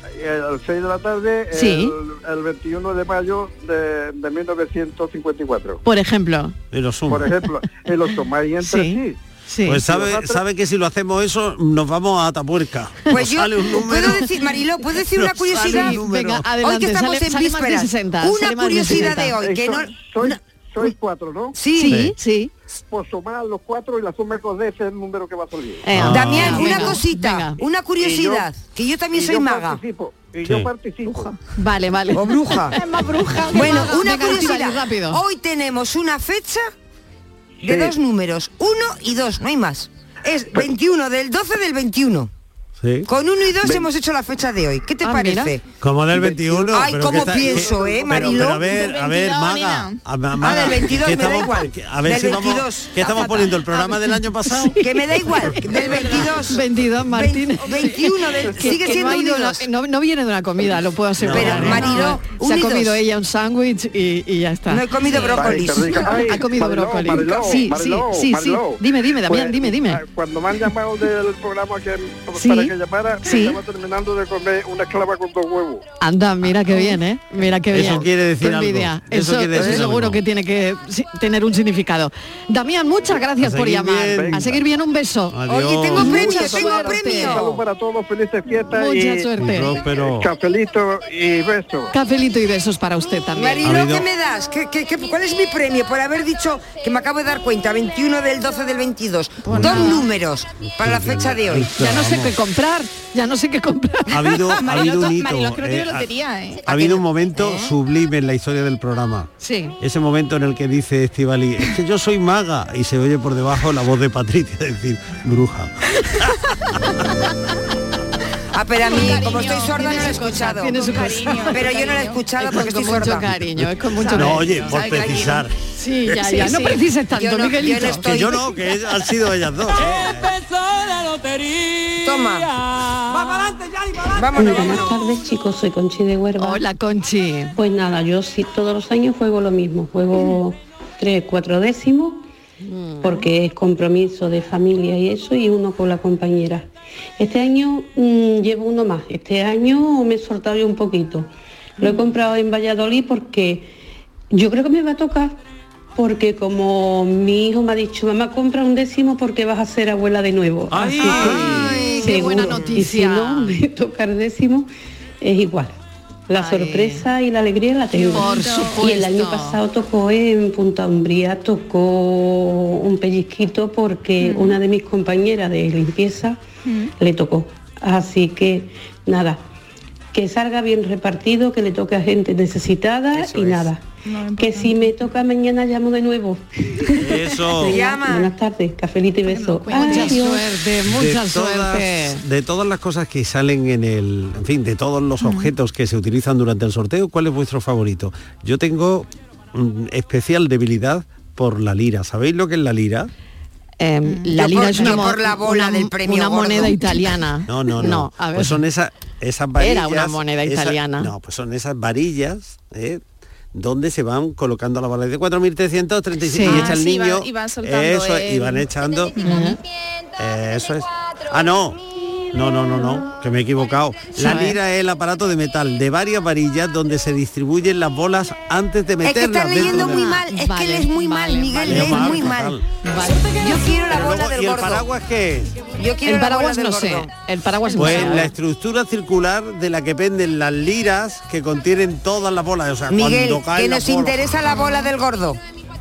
Speaker 24: El 6 de la tarde,
Speaker 2: Sí.
Speaker 24: el, el 21 de mayo de, de 1954.
Speaker 2: Por ejemplo.
Speaker 3: Y lo sumo.
Speaker 24: Por ejemplo, y lo tomáis entre
Speaker 2: Sí.
Speaker 24: sí.
Speaker 2: Sí.
Speaker 3: Pues
Speaker 24: Y
Speaker 3: sabe, sabe que si lo hacemos eso, nos vamos a Tapuerca.
Speaker 4: Pues
Speaker 3: Nos
Speaker 4: yo
Speaker 3: sale un número.
Speaker 4: puedo decir, Mariló, ¿puedo decir una
Speaker 3: un
Speaker 4: curiosidad? hoy que estamos
Speaker 2: sale-
Speaker 4: en
Speaker 2: sale más de
Speaker 4: vísperas,
Speaker 2: 60, sale
Speaker 4: una
Speaker 2: de
Speaker 4: curiosidad
Speaker 2: 60.
Speaker 4: de hoy, que no...
Speaker 24: soy- soy, soy cuatro, ¿no?
Speaker 4: Sí.
Speaker 2: Sí, sí.
Speaker 24: Pues sumar los cuatro y la suma con ese es el número que va a salir.
Speaker 2: Eh,
Speaker 3: Ah.
Speaker 4: Damián,
Speaker 2: venga,
Speaker 4: una cosita,
Speaker 2: venga.
Speaker 4: una curiosidad, que yo también soy
Speaker 24: yo
Speaker 4: maga.
Speaker 24: Participo, y
Speaker 3: Sí.
Speaker 24: yo participo.
Speaker 2: Vale, vale.
Speaker 4: O bruja. [laughs]
Speaker 5: Es más bruja.
Speaker 4: Bueno,
Speaker 5: maga.
Speaker 4: una
Speaker 2: Venga,
Speaker 4: curiosidad.
Speaker 2: Rápido.
Speaker 4: Hoy tenemos una fecha de
Speaker 24: Sí.
Speaker 4: dos números, uno y dos, no hay más. Es 21 del 12 del 21.
Speaker 3: Sí.
Speaker 4: Con uno y dos hemos hecho la fecha de hoy. ¿Qué te
Speaker 2: Ah,
Speaker 4: parece?
Speaker 3: Como del 21.
Speaker 4: Ay,
Speaker 3: pero
Speaker 4: cómo
Speaker 3: está-
Speaker 4: pienso, ¿eh,
Speaker 3: pero-
Speaker 4: Mariló?
Speaker 3: Pero, a ver, a ver,
Speaker 5: 22,
Speaker 3: Maga. a-
Speaker 4: Ah,
Speaker 3: Maga,
Speaker 4: del 22,
Speaker 3: que
Speaker 4: me da
Speaker 3: estamos-
Speaker 4: igual.
Speaker 3: que- A ver
Speaker 4: Del
Speaker 3: si vamos.
Speaker 4: 22.
Speaker 3: ¿Qué estamos poniendo? ¿El programa del año pasado? [laughs]
Speaker 4: Que me da igual, [laughs] del 22.
Speaker 2: 22, Martín.
Speaker 4: 21 del, [laughs]
Speaker 2: Que-
Speaker 4: sigue
Speaker 2: que
Speaker 4: siendo
Speaker 2: no,
Speaker 4: dos.
Speaker 2: no, no viene de una comida, lo puedo asegurar.
Speaker 4: Pero,
Speaker 2: ¿eh?
Speaker 4: Mariló,
Speaker 2: se ha comido ella un sándwich y, y ya está.
Speaker 4: No he comido brócolis.
Speaker 2: Ha comido
Speaker 24: Mariló,
Speaker 2: brócoli.
Speaker 24: Mariló,
Speaker 2: sí, sí, sí, sí. Dime, dime, Damián,
Speaker 24: Pues,
Speaker 2: dime, dime.
Speaker 24: ah, Cuando me han llamado del programa que, que llamara,
Speaker 2: sí.
Speaker 24: estaba terminando de comer una clava con dos huevos.
Speaker 2: Anda, mira qué bien, ¿eh? Mira qué bien.
Speaker 3: Eso quiere decir
Speaker 2: Qué
Speaker 3: algo.
Speaker 2: envidia.
Speaker 3: Eso
Speaker 2: Eso,
Speaker 3: quiere
Speaker 2: eso
Speaker 3: decir
Speaker 2: seguro
Speaker 3: algo.
Speaker 2: que tiene que tener un significado. Damián, muchas gracias
Speaker 3: A
Speaker 2: por llamar.
Speaker 3: bien.
Speaker 2: A seguir bien, un beso.
Speaker 3: Adiós.
Speaker 4: Oye, tengo
Speaker 2: Mucha
Speaker 4: premio, tengo
Speaker 2: suerte.
Speaker 4: premio.
Speaker 24: Salud para todos, felices fiestas
Speaker 2: Mucha
Speaker 24: y
Speaker 2: suerte.
Speaker 3: Próspero.
Speaker 24: cafelito y besos.
Speaker 2: Cafelito y besos para usted también.
Speaker 3: Habido-
Speaker 4: ¿qué me das? ¿Qué, qué- qué- cuál es mi premio por haber dicho que me acabo de dar cuenta? 21 del 12 del 22.
Speaker 2: Pues
Speaker 4: Dos
Speaker 2: nada.
Speaker 4: números para la fecha de hoy.
Speaker 2: Ya no sé qué comprar, ya no sé qué comprar.
Speaker 3: Ha habido, ha
Speaker 5: Mariló,
Speaker 3: habido un hito.
Speaker 5: Mariló, creo que
Speaker 3: eh,
Speaker 5: de
Speaker 3: ha-
Speaker 5: lotería, ¿eh?
Speaker 3: ha habido un momento sublime en la historia del programa.
Speaker 2: Sí.
Speaker 3: Ese momento en el que dice Estivali, es que yo soy maga, y se oye por debajo la voz de Patricia decir, bruja. [laughs]
Speaker 4: Ah, pero a mí, como estoy sorda, no lo he
Speaker 2: cosa,
Speaker 4: escuchado.
Speaker 2: su
Speaker 5: cariño,
Speaker 4: Pero yo no lo he escuchado
Speaker 2: Es
Speaker 4: porque
Speaker 2: con
Speaker 4: estoy
Speaker 2: mucho
Speaker 4: sorda.
Speaker 2: cariño, es con mucho
Speaker 3: No,
Speaker 2: cariño.
Speaker 3: oye, por precisar.
Speaker 2: Sí, ya,
Speaker 4: Sí,
Speaker 2: ya, no precises tanto,
Speaker 4: Yo no- yo no estoy-
Speaker 3: Que yo no, que han sido ellas dos. [laughs]
Speaker 4: Toma.
Speaker 25: Muy buenas tardes chicos, soy Conchi de Huerva.
Speaker 2: Hola, Conchi.
Speaker 25: Pues nada, yo sí todos los años juego lo mismo, juego tres, cuatro décimos porque es compromiso de familia y eso, y uno con la compañera. Este año mm, llevo uno más, este año me he soltado yo un poquito. Lo he comprado en Valladolid porque yo creo que me va a tocar, porque como mi hijo me ha dicho, mamá, compra un décimo porque vas a ser abuela de nuevo. Así que,
Speaker 2: Ay, qué buena noticia.
Speaker 25: Y si no, [laughs] me toca el décimo, es igual. La sorpresa y la alegría la tengo.
Speaker 2: Por
Speaker 25: Y el año
Speaker 2: supuesto.
Speaker 25: pasado tocó en Punta Umbría, tocó un pellizquito porque
Speaker 2: Mm.
Speaker 25: una de mis compañeras de limpieza le tocó. Así que nada, que salga bien repartido, que le toque a gente necesitada y nada. Que si me toca mañana llamo de nuevo.
Speaker 3: Eso. [laughs]
Speaker 25: Venga, Buenas tardes, cafelito y beso.
Speaker 2: Mucha
Speaker 25: Adiós.
Speaker 2: suerte, mucha
Speaker 3: de
Speaker 2: suerte.
Speaker 3: Todas, de todas las cosas que salen en el, en fin, de todos los objetos que se utilizan durante el sorteo, ¿cuál es vuestro favorito? Yo tengo mm, especial debilidad por la lira. ¿Sabéis lo que es la lira?
Speaker 2: Em, la lira
Speaker 4: por-
Speaker 2: es una,
Speaker 4: por la bola
Speaker 2: una-
Speaker 4: del premio
Speaker 2: una
Speaker 4: gordo.
Speaker 2: moneda italiana. [laughs]
Speaker 3: No, no, no.
Speaker 2: No, a ver.
Speaker 3: Pues son esas esas varillas.
Speaker 2: Era una moneda
Speaker 3: esa-
Speaker 2: italiana.
Speaker 3: no, pues son esas varillas, ¿eh? donde se van colocando las balas de 4.335
Speaker 5: Sí.
Speaker 3: y
Speaker 5: Ah,
Speaker 3: echa el
Speaker 5: sí,
Speaker 3: niño.
Speaker 5: van- y van soltando
Speaker 3: eso, es, y
Speaker 5: el-
Speaker 3: van echando. Eh, Eso es. Ah, no. No, no, no, no, que me he equivocado. La lira es el aparato de metal de varias varillas donde se distribuyen las bolas antes de
Speaker 4: Es que
Speaker 3: meterlas.
Speaker 4: estás leyendo muy mal, es que lees muy mal, Miguel, lees
Speaker 3: Mal,
Speaker 4: muy mal. Yo quiero la bola
Speaker 3: luego,
Speaker 4: del
Speaker 3: ¿Y el
Speaker 4: gordo.
Speaker 3: paraguas qué es?
Speaker 4: Yo quiero
Speaker 2: el
Speaker 4: la bola
Speaker 2: paraguas
Speaker 4: del
Speaker 2: no
Speaker 4: gordo.
Speaker 2: sé. El paraguas no
Speaker 3: Pues
Speaker 2: sé. a
Speaker 3: la estructura circular de la que penden las liras que contienen todas las bolas. O sea,
Speaker 4: Miguel,
Speaker 3: cuando caen
Speaker 4: que nos
Speaker 3: bolas-
Speaker 4: interesa la bola del gordo.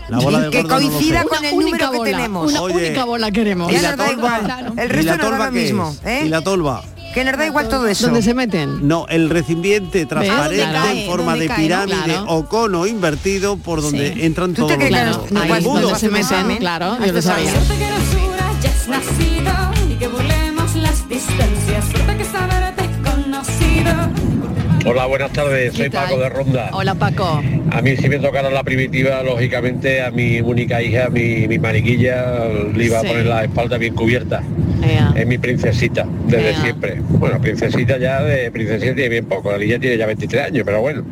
Speaker 3: La bola del
Speaker 4: que coincida con el número que tenemos.
Speaker 2: Una
Speaker 3: Oye,
Speaker 2: única bola queremos.
Speaker 3: ¿Y
Speaker 4: Ya
Speaker 3: la
Speaker 4: nos da igual. El
Speaker 3: ¿Y
Speaker 4: resto nos da lo mismo. ¿eh?
Speaker 3: ¿Y la tolva?
Speaker 4: Que nos da igual todo eso.
Speaker 2: ¿Dónde se meten?
Speaker 3: No, el recipiente transparente
Speaker 2: Claro.
Speaker 3: en forma
Speaker 5: ¿Dónde
Speaker 3: de pirámide
Speaker 2: Claro.
Speaker 3: o cono invertido por donde
Speaker 5: Sí.
Speaker 3: entran
Speaker 4: ¿Tú
Speaker 3: todos los datos.
Speaker 4: no-
Speaker 2: Ahí donde se meten, claro, yo lo sabía.
Speaker 14: que burlemos las distancias. Conocido.
Speaker 26: Hola, buenas tardes, soy. Paco de Ronda.
Speaker 2: Hola Paco.
Speaker 26: A mí si me tocara la primitiva, lógicamente a mi única hija, mi, mi mariquilla, le iba
Speaker 2: Sí.
Speaker 26: a poner la espalda bien cubierta. Es mi princesita, desde siempre. Bueno, princesita ya de princesita tiene bien poco, la niña tiene ya 23 años, pero bueno,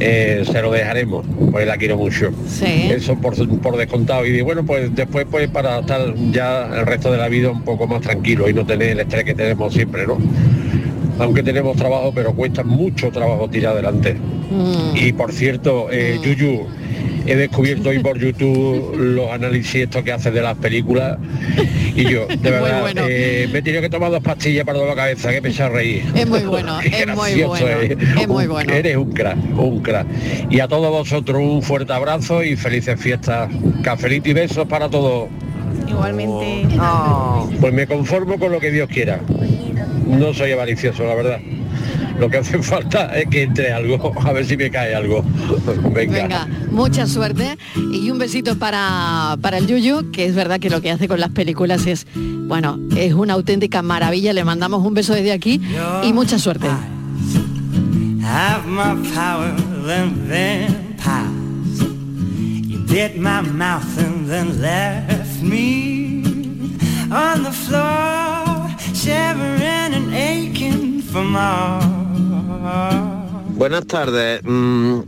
Speaker 26: eh, se lo dejaremos, pues la quiero mucho.
Speaker 2: Sí.
Speaker 26: Eso por, por descontado. Y bueno, pues después pues para estar ya el resto de la vida un poco más tranquilo y no tener el estrés que tenemos siempre, ¿no? Aunque tenemos trabajo, pero cuesta mucho trabajo tirar adelante.
Speaker 2: Mm.
Speaker 26: Y por cierto, eh, Yuyu, he descubierto hoy por YouTube los análisis estos que haces de las películas y yo, [laughs] de verdad,
Speaker 2: bueno.
Speaker 26: eh, me he tenido que tomar dos pastillas para la cabeza, que me echa a reír.
Speaker 2: Es muy bueno, [laughs] es muy
Speaker 26: gracioso
Speaker 2: bueno,
Speaker 26: eres.
Speaker 2: es muy
Speaker 26: Un-
Speaker 2: bueno.
Speaker 26: Eres un crack, un crack. Y a todos vosotros un fuerte abrazo y felices fiestas. Cafelito y besos para todos.
Speaker 5: Igualmente.
Speaker 4: Oh.
Speaker 26: Pues me conformo con lo que Dios quiera. No soy avaricioso, la verdad. Lo que hace [laughs] falta es que entre algo, a ver si me cae algo. Venga.
Speaker 2: Venga, mucha suerte y un besito para, para el Yuyu, que es verdad que lo que hace con las películas es, bueno, es una auténtica maravilla. Le mandamos un beso desde aquí y mucha suerte.
Speaker 27: have more power than vampires. You bit my mouth and then left me on the floor,
Speaker 28: Buenas tardes. mm,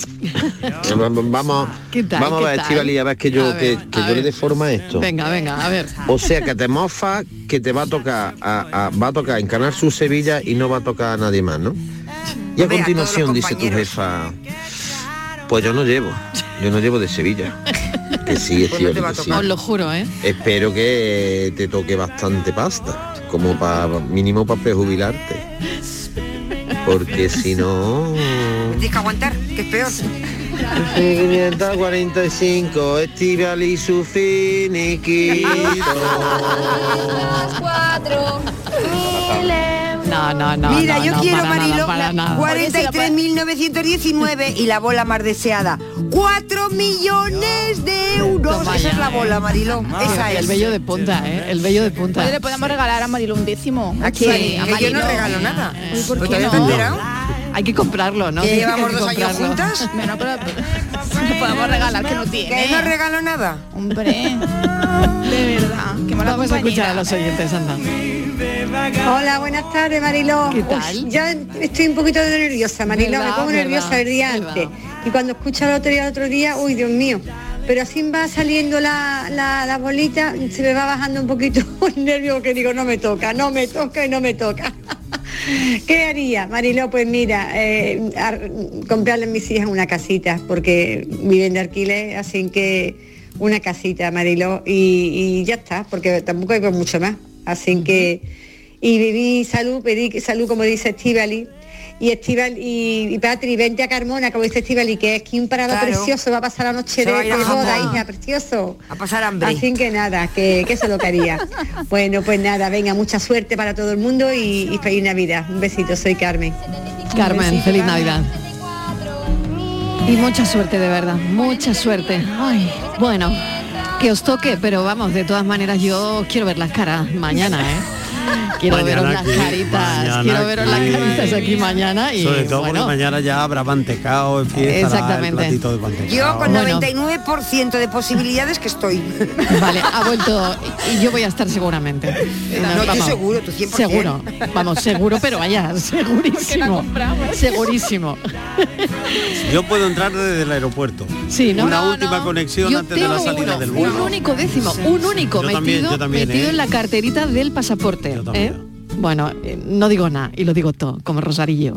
Speaker 28: [laughs] vamos,
Speaker 2: ¿Qué tal?
Speaker 28: vamos a
Speaker 2: ¿Qué
Speaker 28: ver? Estivali, a ver que yo,
Speaker 2: A
Speaker 28: que,
Speaker 2: ver,
Speaker 28: que
Speaker 2: a
Speaker 28: yo le
Speaker 2: ver.
Speaker 28: dé forma a esto.
Speaker 2: Venga, venga, a ver.
Speaker 28: O sea que te mofas que te va a tocar a, a- va a tocar en Canal Sur Sevilla y no va a tocar a nadie más, ¿no? Y a continuación dice tu jefa, pues yo no llevo, yo no llevo de Sevilla. Que sí,
Speaker 4: Pues no
Speaker 28: Estivali, sí.
Speaker 4: tocar.
Speaker 2: Os lo juro, ¿eh?
Speaker 28: Espero que te toque bastante pasta, como para mínimo para prejubilarte. Porque si no...
Speaker 4: Tienes que aguantar, que es peor.
Speaker 28: 545, Estival y su finiquito.
Speaker 2: No, no, no.
Speaker 4: Mira,
Speaker 2: no,
Speaker 4: yo
Speaker 2: no,
Speaker 4: quiero,
Speaker 2: nada.
Speaker 4: 43.919 y la bola más deseada. 4 millones de euros.
Speaker 2: Toma
Speaker 4: Esa es la bola,
Speaker 2: ¿eh?
Speaker 4: Marilo. Esa
Speaker 2: El
Speaker 4: es.
Speaker 2: vello de punta, ¿eh? El vello de punta.
Speaker 5: Oye, le podemos regalar a Marilo un décimo.
Speaker 4: ¿A quién?
Speaker 5: Sí, a
Speaker 4: yo no regalo nada.
Speaker 5: Uy, ¿por
Speaker 4: Pues
Speaker 5: qué no?
Speaker 2: Hay que comprarlo, ¿no?
Speaker 4: ¿Que llevamos
Speaker 2: que
Speaker 4: dos años juntas? [laughs]
Speaker 5: Bueno, pero [laughs] le podemos regalar que no tiene.
Speaker 4: Que no regalo nada.
Speaker 5: Hombre, de verdad. Qué mala
Speaker 2: Vamos a escuchar
Speaker 5: compañera.
Speaker 2: a los oyentes, anda.
Speaker 29: Hola, buenas tardes, Mariló.
Speaker 2: ¿Qué tal?
Speaker 29: Uf, ya estoy un poquito nerviosa, Mariló. Me pongo nerviosa
Speaker 2: ¿Verdad?
Speaker 29: el día
Speaker 2: ¿Verdad?
Speaker 29: antes. Y cuando escucho la lotería el otro día, uy, Dios mío. pero así va saliendo la, la, la bolita, se me va bajando un poquito [laughs] el nervio que digo, no me toca, no me toca y no me toca. [laughs] ¿Qué haría, Mariló? Pues mira, eh, ar- comprarle a mis hijas una casita, porque viven de alquiler, así que una casita, Mariló, y, y ya está, porque tampoco hay mucho más. Así que, y viví salud, pedí salud, como dice Estivali, y Estival y, y Patri, vente a Carmona, como dice Estivali, que es que un parado
Speaker 4: Claro.
Speaker 29: precioso, va a pasar la noche de, de boda, hija, precioso.
Speaker 4: A pasar hambre.
Speaker 29: Así que nada, que, que eso lo que haría. [laughs] bueno, pues nada, venga, mucha suerte para todo el mundo y, y feliz Navidad. Un besito, soy Carmen.
Speaker 2: Carmen, feliz Navidad. Y mucha suerte, de verdad, mucha suerte. Ay, bueno, que os toque, pero vamos, de todas maneras yo quiero ver las caras mañana, ¿eh? Quiero
Speaker 3: Mañana
Speaker 2: veros las caritas, quiero veros las caritas aquí mañana y
Speaker 3: Sobre todo
Speaker 2: bueno,
Speaker 3: porque mañana ya habrá mantecao en fiesta,
Speaker 2: Exactamente.
Speaker 3: el platito de mantecao.
Speaker 4: Yo con
Speaker 2: Bueno.
Speaker 4: 99% de posibilidades que estoy. [laughs]
Speaker 2: Vale, ha vuelto y yo voy a estar seguramente.
Speaker 4: No, tú seguro, tú 100%.
Speaker 2: Seguro, vamos, seguro, pero vaya, [laughs] segurísimo. Segurísimo.
Speaker 3: Yo puedo entrar desde el aeropuerto.
Speaker 2: Sí, ¿no?
Speaker 3: Una
Speaker 2: No,
Speaker 3: última
Speaker 2: no.
Speaker 3: conexión
Speaker 2: Yo
Speaker 3: antes de la salida
Speaker 2: uno,
Speaker 3: del
Speaker 2: Un
Speaker 3: vuelo.
Speaker 2: único décimo, un único
Speaker 3: Yo
Speaker 2: metido,
Speaker 3: también, yo también,
Speaker 2: metido
Speaker 3: ¿eh?
Speaker 2: en la carterita del pasaporte. ¿Eh? Bueno, eh, no digo nada y lo digo todo, como Rosarillo.